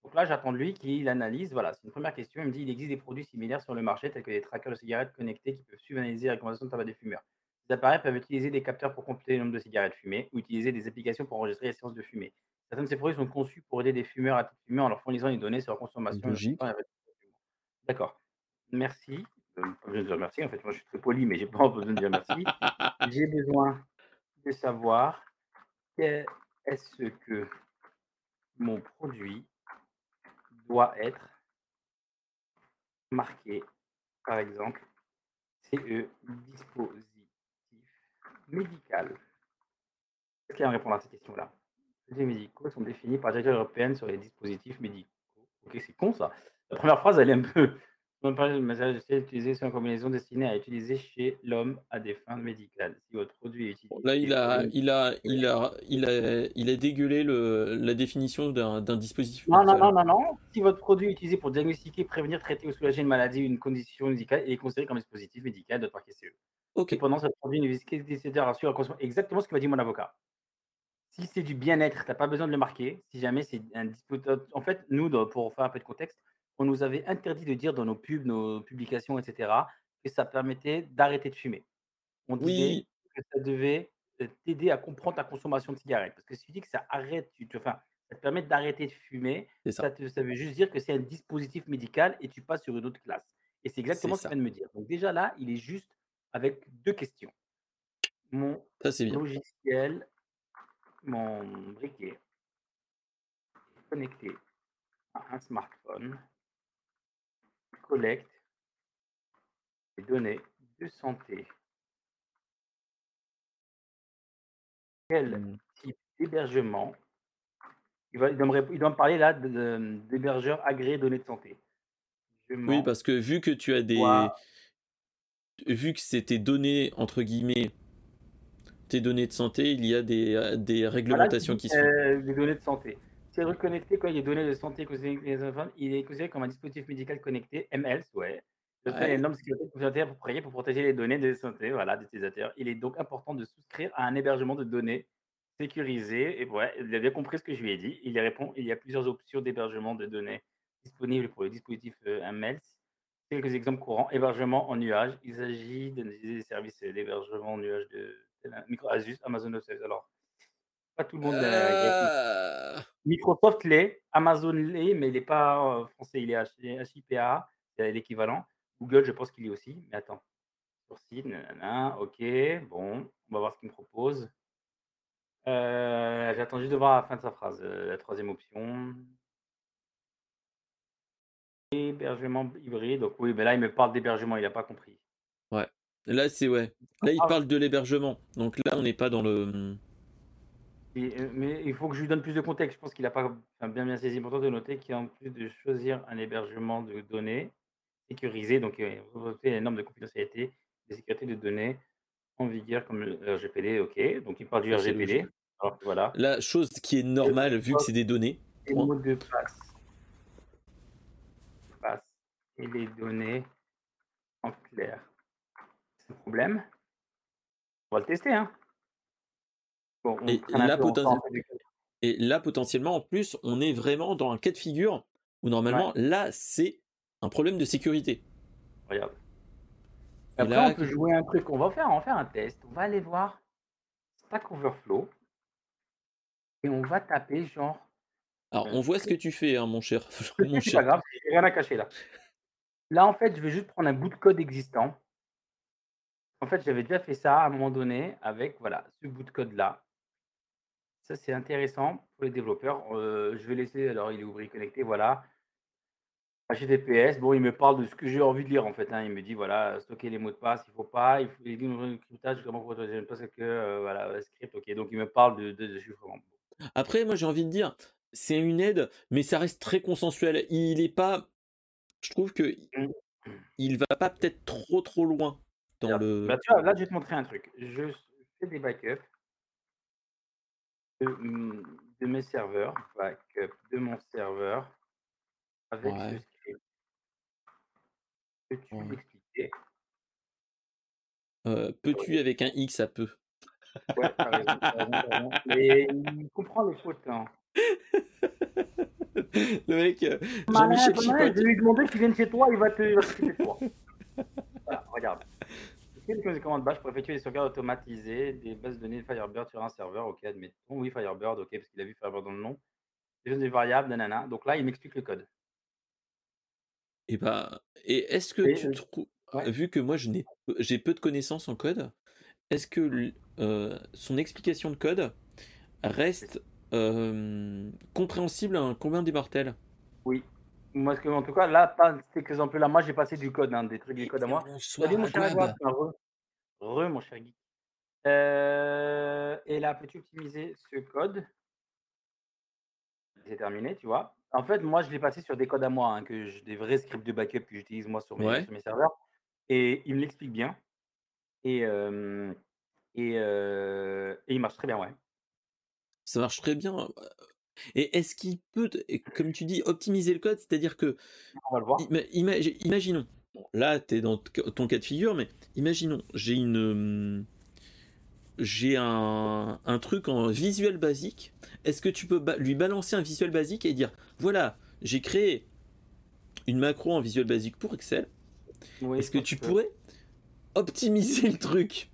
Donc là, j'attends de lui qu'il analyse, voilà, c'est une 1re question. Il me dit: «Il existe des produits similaires sur le marché tels que des trackers de cigarettes connectés qui peuvent suivre analyser la consommation de tabac des fumeurs. Ces appareils peuvent utiliser des capteurs pour computer le nombre de cigarettes fumées ou utiliser des applications pour enregistrer les séances de fumée. Certains de ces produits sont conçus pour aider des fumeurs à fumer en leur fournissant des données sur leur consommation. D'accord. Merci, heu, pas besoin de dire merci, en fait, moi je suis très poli, mais j'ai pas besoin de dire merci. J'ai besoin de savoir est-ce que mon produit doit être marqué, par exemple, CE dispositif médical. Est-ce qu'il va me répondre à cette question-là? Les médicaux sont définis par la directive européenne sur les dispositifs médicaux. OK, c'est con ça. La 1re phrase, elle est un peu On parle de message utilisé sur une combinaison destinée à utiliser chez l'homme à des fins médicales. Si votre produit est utilisé. Là, il a, il a, il a, il a, il a dégueulé le, la définition d'un dispositif. Non, non, non, non, non. Si votre produit est utilisé pour diagnostiquer, prévenir, traiter ou soulager une maladie ou une condition médicale, il est considéré comme dispositif médical de par KCE. Ok. Cependant, ce produit une visite décideur à exactement ce que m'a dit mon avocat. Si c'est du bien-être, tu n'as pas besoin de le marquer. Si jamais c'est un dispositif. En fait, nous, pour faire un peu de contexte, on nous avait interdit de dire dans nos pubs, nos publications, etc., que ça permettait d'arrêter de fumer. On disait que ça devait t'aider à comprendre ta consommation de cigarettes. Parce que si tu dis que ça arrête, tu, enfin, ça te permet d'arrêter de fumer, ça. Ça, veut juste dire que c'est un dispositif médical et tu passes sur une autre classe. Et c'est exactement ce qu'il vient de me dire. Donc déjà là, il est juste avec deux questions. Mon logiciel, mon briquet connecté à un smartphone collecte les données de santé. Quel mmh. type d'hébergement? Il, va, il, doit me, il doit me parler là d'hébergeur agréé données de santé. oui, parce que vu que tu as des. Vu que c'est tes données, entre guillemets, tes données de santé, il y a des, des réglementations qui sont. Des données de santé. C'est reconnecté quand il y a des données de santé il est considéré comme un dispositif médical connecté, MLS, ouais. Le fait une norme sécurité appropriée pour protéger les données de santé voilà, des utilisateurs. Il est donc important de souscrire à un hébergement de données sécurisé. Et ouais, il a bien compris ce que je lui ai dit. Il y répond il y a plusieurs options d'hébergement de données disponibles pour le dispositif euh, MLS. Quelques exemples courants. Hébergement en nuage. Il s'agit de des services d'hébergement en nuage de Asus, Amazon Web Services. Alors, pas tout le monde. Euh, Microsoft l'est, Amazon l'est, mais il n'est pas français, il est HIPA, c'est l'équivalent. Google, je pense qu'il est aussi, mais attends. Sur site, ok, bon, on va voir ce qu'il me propose. Euh, J'attends juste de voir la fin de sa phrase, la troisième option. Hébergement hybride, donc oui, mais là il me parle d'hébergement, il n'a pas compris. Ouais, là c'est ouais. Là il ah. parle de l'hébergement, donc là on n'est pas dans le. Euh, mais il faut que je lui donne plus de contexte. Je pense qu'il n'a pas bien bien saisi. Important de noter qu'en plus de choisir un hébergement de données sécurisé, donc il les normes de confidentialité, de sécurité de données en vigueur comme le RGPD, ok. Donc il parle du RGPD. voilà. La chose qui est normale vu que c'est des données. Et le mot de passe. passe. Et les données en clair. C'est un problème. On va le tester, hein et, là, et, là, potentiellement, en plus, on est vraiment dans un cas de figure où normalement, là, c'est un problème de sécurité. Regarde. Après, on peut jouer un truc. On va faire, on va faire un test. On va aller voir Stack Overflow et on va taper genre. Alors, euh, on voit ce que tu fais, hein, mon cher. C'est pas grave, j'ai rien à cacher là. Là, en fait, je vais juste prendre un bout de code existant. En fait, j'avais déjà fait ça à un moment donné avec voilà, ce bout de code là. Ça, c'est intéressant pour les développeurs. Euh, je vais laisser, alors il est ouvert connecté, voilà. HTTPS, bon, il me parle de ce que j'ai envie de lire en fait. Hein. Il me dit, voilà, stocker les mots de passe, il ne faut pas. Il faut il dit un cryptage, comment pour parce que, euh, voilà, script, ok. Donc, il me parle de, de, chiffrement. Après, moi, j'ai envie de dire, c'est une aide, mais ça reste très consensuel. Il n'est pas. Je trouve que mmh. il va pas peut-être trop trop loin dans le. Bah, là, je vais te montrer un truc. Je fais des backups de, mes serveurs, backup de mon serveur avec ce script. Peux-tu l'expliquer euh, Peux-tu avec un X à peu? Ouais, t'as raison, Mais il comprend les fautes. Hein. Le mec, euh, Jean-Michel Je vais lui demander qu'il vienne chez toi, il va te, il va de toi. Voilà, regarde des commandes bash pour effectuer des sauvegardes automatisées des bases de données de Firebird sur un serveur? Ok, admettons. Oui, Firebird, ok, parce qu'il a vu Firebird dans le nom. Des variables, nanana. Donc là, il m'explique le code. Et bah, et est-ce que tu trouves, vu que moi je n'ai, j'ai peu de connaissances en code, est-ce que euh, son explication de code reste euh, compréhensible à un combien des mortels? Oui. Moi, en tout cas, là, pas cet exemple-là, moi, j'ai passé du code, hein, des trucs du code à moi. Salut, mon cher re, re, mon cher geek. Euh, et là, peux-tu optimiser ce code? C'est terminé, tu vois? En fait, moi, je l'ai passé sur des codes à moi, hein, que des vrais scripts de backup que j'utilise moi sur mes Ouais. sur mes serveurs et il me l'explique bien et et il marche très bien, ouais. Ça marche très bien, et est-ce qu'il peut comme tu dis, optimiser le code? C'est-à-dire que On va le voir. ima imagi imaginons, bon là, tu es dans ton cas de figure, mais imaginons, j'ai une, hem j'ai un un truc en Visual Basic. Est-ce que tu peux ba lui balancer un Visual Basic et dire: «Voilà, j'ai créé une macro en Visual Basic pour Excel. Oui, Est-ce que tu que pourrais optimiser le truc?»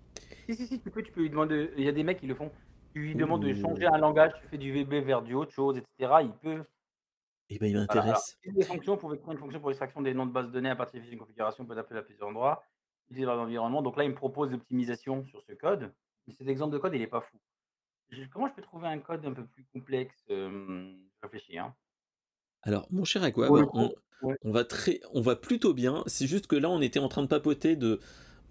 Si, si, si, tu peux tu peux lui demander il y a des mecs qui le font. Tu lui demandes de changer un langage, tu fais du VB vers du autre chose et cetera, il peut. Et bah, il Voilà, m'intéresse. une des fonctions pour une fonction pour l'extraction des noms de base de données à partir d'une configuration peut appeler à plusieurs endroits, utiliser dans l'environnement. Donc là, il me propose l'optimisation sur ce code. Mais cet exemple de code, il est pas fou. Je comment je peux trouver un code un peu plus complexe? Je réfléchis, hein. Alors, mon cher le Aquab, on coup ouais. on va très on va plutôt bien. C'est juste que là, on était en train de papoter de,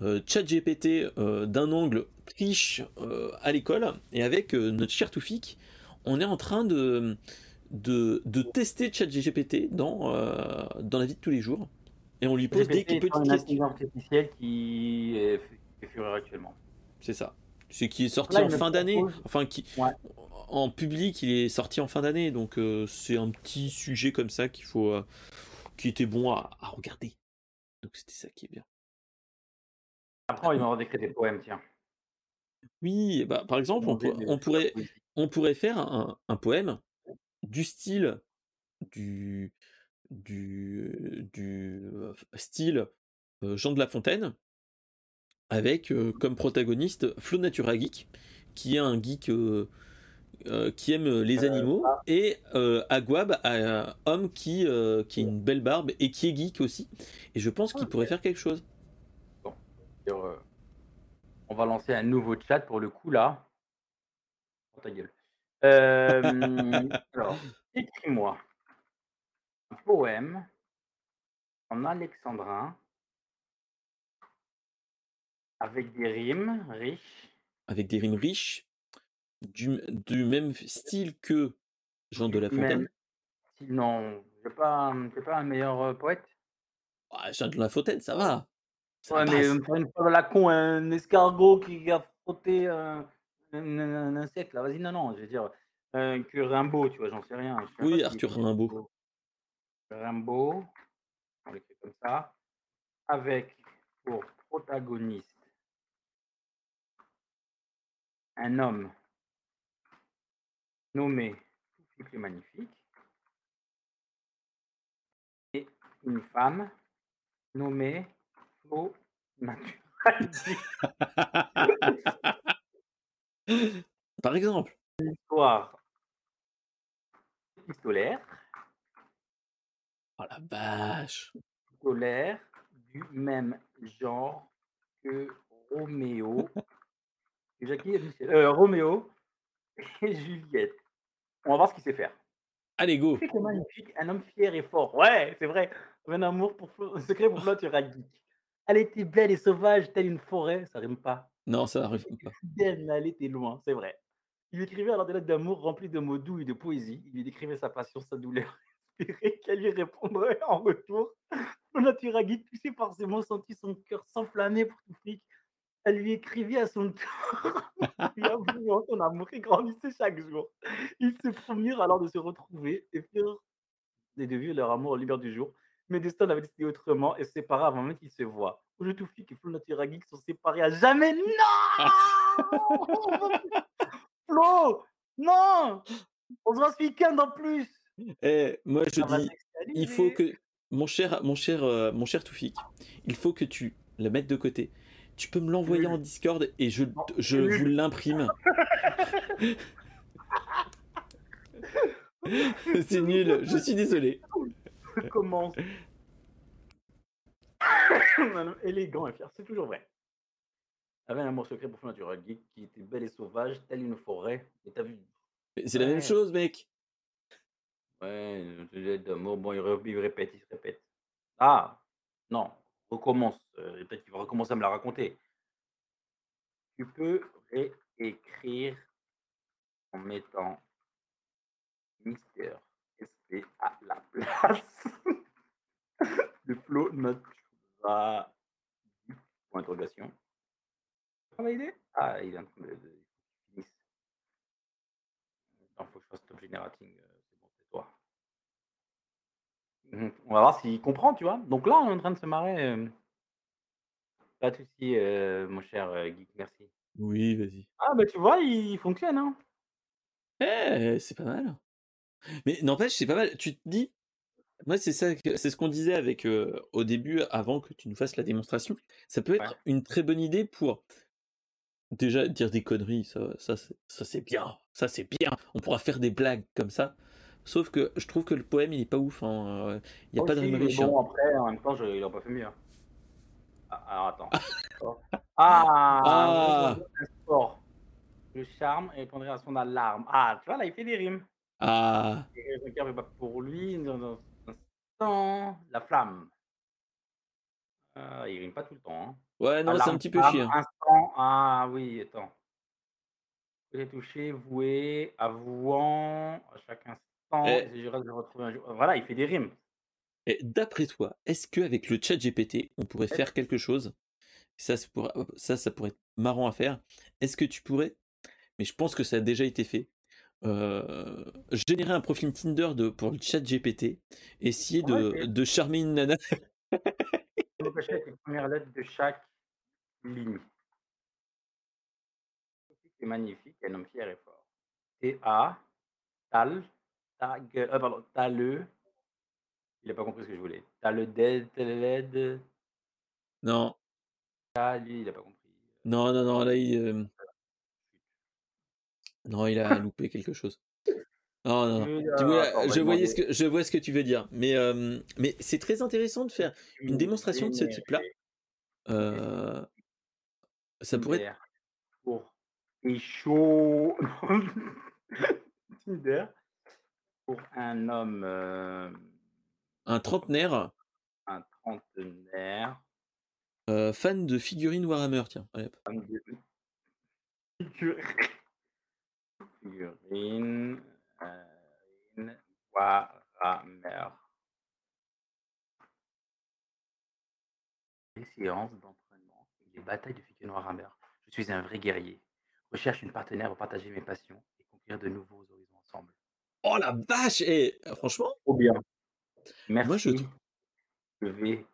heu, ChatGPT, heu, d'un angle riche, heu, à l'école et avec, heu, notre cher Toufik, on est en train de de de tester ChatGPT dans, heu, dans la vie de tous les jours et on lui pose des GPT étant petites questions. artificielle qui est qui fait fureur actuellement. C'est ça. C'est qui est sorti là, en il fin d'année, enfin qui ouais. en public, il est sorti en fin d'année, donc heu, c'est un petit sujet comme ça qu'il faut, heu, qui était bon à à regarder. Donc c'était ça qui est bien. Après, mmh. demandera d'écrire des poèmes, tiens. Oui, bah, par exemple, on pourrait on pourrait faire un un poème du style du du du, heu, f style, heu, Jean de La Fontaine avec, comme protagoniste Flo Natura Geek, qui est un geek, qui aime, les Heu, animaux ça et heu, Aquab, un homme qui, qui a une belle barbe et qui est geek aussi et je pense qu'il pourrait faire quelque chose. Bon, on va lancer un nouveau chat pour le coup là. Ferme ta gueule. Hem, alors, écris-moi un poème en alexandrin avec des rimes riches Avec des rimes riches, du du même style que Jean de La même Fontaine. sinon, tu as pas, tu as pas un meilleur, poète? Ah, Jean de La Fontaine, ça va, ça Ouais, mais passe. faire une à la con, un escargot qui a frotté un un insecte là, vas-y, non, non, je veux dire, heu, que Rimbaud, tu vois? J'en sais rien, je sais Oui, Arthur écrivait Rimbaud. Rimbaud. On l'écrit comme ça, avec pour protagoniste un homme nommé Toufik le Magnifique et une femme nommée Flo Natura Geek. Par exemple. L'histoire épistolaire Oh la vache! épistolaire du même genre que Roméo Jackie heu, Roméo et Juliette. On va voir ce qu'il sait faire. Allez go! Le Magnifique, un homme fier et fort. Ouais, c'est vrai, un amour pour un secret pour Flo Natura Geek. Elle était belle et sauvage telle une forêt, ça rime pas. Non, ça était pas. mais elle était loin, c'est vrai. Il lui écrivait alors des lettres d'amour remplies de mots doux et de poésie. Il lui décrivait sa passion, sa douleur, espérait qu'elle lui répondrait en retour. Flo Natura Geek, touché par ces mots, sentit son cœur s'enflammer pour Toufik. Elle lui écrivit à son tour, son amour qui grandissait chaque jour. Ils se promirent alors de se retrouver et et de vivre leur amour aux lumière du jour. Mais destin l'avait décidé autrement et se sépara avant même qu'ils se voient. Aujourd'hui, Toufik et Flo Natura Geek sont séparés à jamais. Non! Flo! Non! On se voit ce week-end en plus! Eh, moi je Ça dis, il faut que mon cher mon cher, heu, mon cher Toufik, il faut que tu le mettes de côté. Tu peux me l'envoyer en. Discord et je Non, je vous l'imprime. C'est nul, je suis désolé. Commence. Un homme élégant et fier, c'est toujours vrai. Avait un amour secret pour Flo Natura Geek qui était belle et sauvage telle une forêt et tu as vu? C'est la même chose mec! Ouais, d'amour, bon il répète, il se répète. Ah! Non, recommence, heu, peut-être qu'il va recommencer à me la raconter. Tu peux réécrire en mettant Mister fait à la place de Flo Notre Point d'interrogation. Travailler Ah, il est en train de. de... Il faut que je fasse top generating. euh, C'est bon, c'est toi. Mhm. On va voir s'il comprend, tu vois. Donc là, on est en train de se marrer. euh. Pas de souci, euh, mon cher euh, geek, merci. Oui, vas-y. Ah, bah tu vois, il fonctionne, hein. Eh, c'est pas mal. Mais n'empêche, c'est pas mal. Tu te dis, moi, c'est ça, c'est ce qu'on disait avec euh, au début, avant que tu nous fasses la démonstration. Ça peut être Ouais. une très bonne idée pour déjà dire des conneries. Ça, ça, c'est- ça c'est bien. Ça, c'est bien. On pourra faire des blagues comme ça. Sauf que je trouve que le poème, il est pas ouf. hein. Il n'y a pas de Aussi, rime mais riche. hein. bon, après, en même temps, je, il a pas fait mieux. hein. Ah, alors attends. ah, Ah. sport. Le charme répondrait à son alarme. Ah, tu vois, là, il fait des rimes. Ah, Et regarde, pas pour lui, dans un instant, la flamme. Ah, il rime pas tout le temps. Hein. ouais, non, c'est un petit peu chiant. Instant, ah oui, attends. J'ai touché, voué, avouant, à chaque instant, Eh. et je reste de retrouver un jour. Voilà, il fait des rimes. Et d'après toi, est-ce qu'avec le chat GPT, on pourrait faire quelque chose? Ça, ça, pourrait, ça, ça pourrait être marrant à faire. Est-ce que tu pourrais, mais je pense que ça a déjà été fait, euh, générer un profil Tinder de, pour le chat GPT, essayer On de, charmer une nana. Avec les premières lettres de chaque ligne. C'est magnifique, un homme fier et fort. T-A, tal, ta gueule, euh, pardon, t'as le. Il n'a pas compris ce que je voulais. T'as le dead, led, Non, ta, lui, il n'a pas compris. non, non, non, là, il, euh, non, il a loupé quelque chose. Non, non, Tu vois, attends, je, voyais demander. ce que, je vois ce que tu veux dire, mais, euh, mais c'est très intéressant de faire une démonstration de ce type-là. Euh, ça pourrait être pour et chaud. Tinder pour un homme, euh, un trentenaire un trentenaire, euh, fan de figurines Warhammer, tiens. Allez, hop. femme de une Warhammer. Les séances d'entraînement et les batailles de figurines Warhammer. Je suis un vrai guerrier. Recherche une partenaire pour partager mes passions et conquérir de nouveaux horizons ensemble. Oh la vache Et franchement, Trop bien. Merci. Moi, je Je vais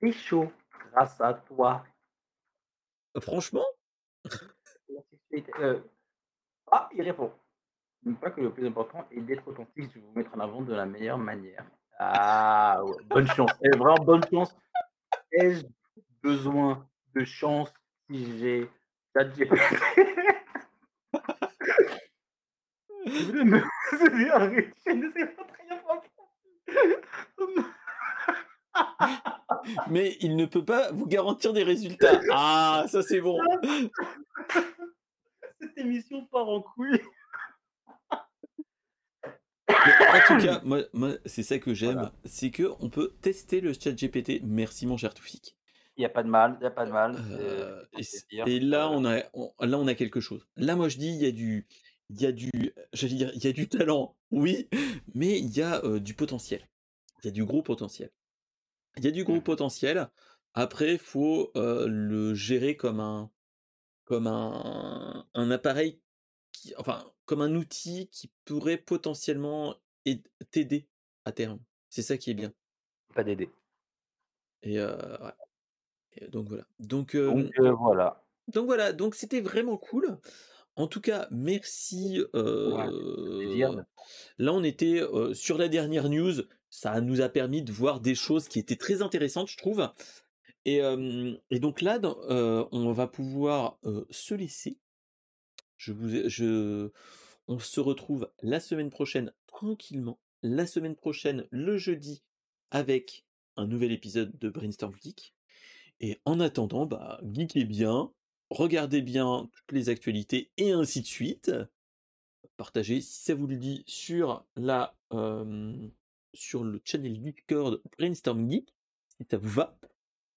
pécho grâce à toi. franchement, euh, Ah, il répond. N'oublie pas que le plus important est d'être authentique, de vous mettre en avant de la meilleure manière. Ah, ouais, bonne chance. Eh, vraiment bonne chance. Ai-je besoin de chance si j'ai ChatGPT? Je me- je je ne sais pas très mais il ne peut pas vous garantir des résultats. Ah, ça c'est bon. Cette émission part en couille. En tout cas, moi, moi, c'est ça que j'aime, Voilà. c'est que on peut tester le chat GPT. Merci mon cher Toufik. Il n'y a pas de mal, il n'y a pas de mal. Euh, et, là, Euh, on a, on- là, on a quelque chose. Là, moi, je dis, il y a du, il y a du, j'allais dire, il y a du talent, oui, mais il y a euh, du potentiel. Il y a du gros potentiel. Il y a du gros Mhm. potentiel. Après, faut euh, le gérer comme un, comme un, un appareil, qui, enfin, comme un outil qui pourrait potentiellement aid- t'aider à terme. C'est ça qui est bien. Pas d'aider. Et, euh, ouais. Et donc voilà. Donc, euh, Donc euh, voilà. donc voilà, donc c'était vraiment cool. En tout cas, merci. là, on était sur la dernière news. Ça nous a permis de voir des choses qui étaient très intéressantes, je trouve. Et, donc là, on va pouvoir se laisser. Je vous, on se retrouve la semaine prochaine tranquillement. La semaine prochaine, le jeudi, avec un nouvel épisode de Brainstorm Geek. Et en attendant, bah, geekez bien, regardez bien toutes les actualités et ainsi de suite. Partagez si ça vous le dit sur la sur le channel Discord Brainstorm Geek, si ça vous va.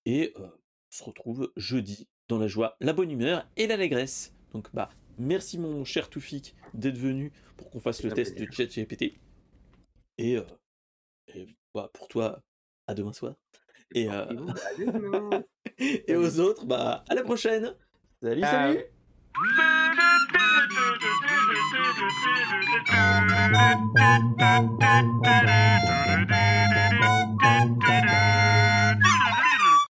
Et on se retrouve jeudi dans la joie, la bonne humeur et l'allégresse. Donc bah merci mon cher Toufik d'être venu pour qu'on fasse le test de ChatGPT. Et, bah, pour toi, à demain soir. Et, aux autres, bah à la prochaine. Salut. salut.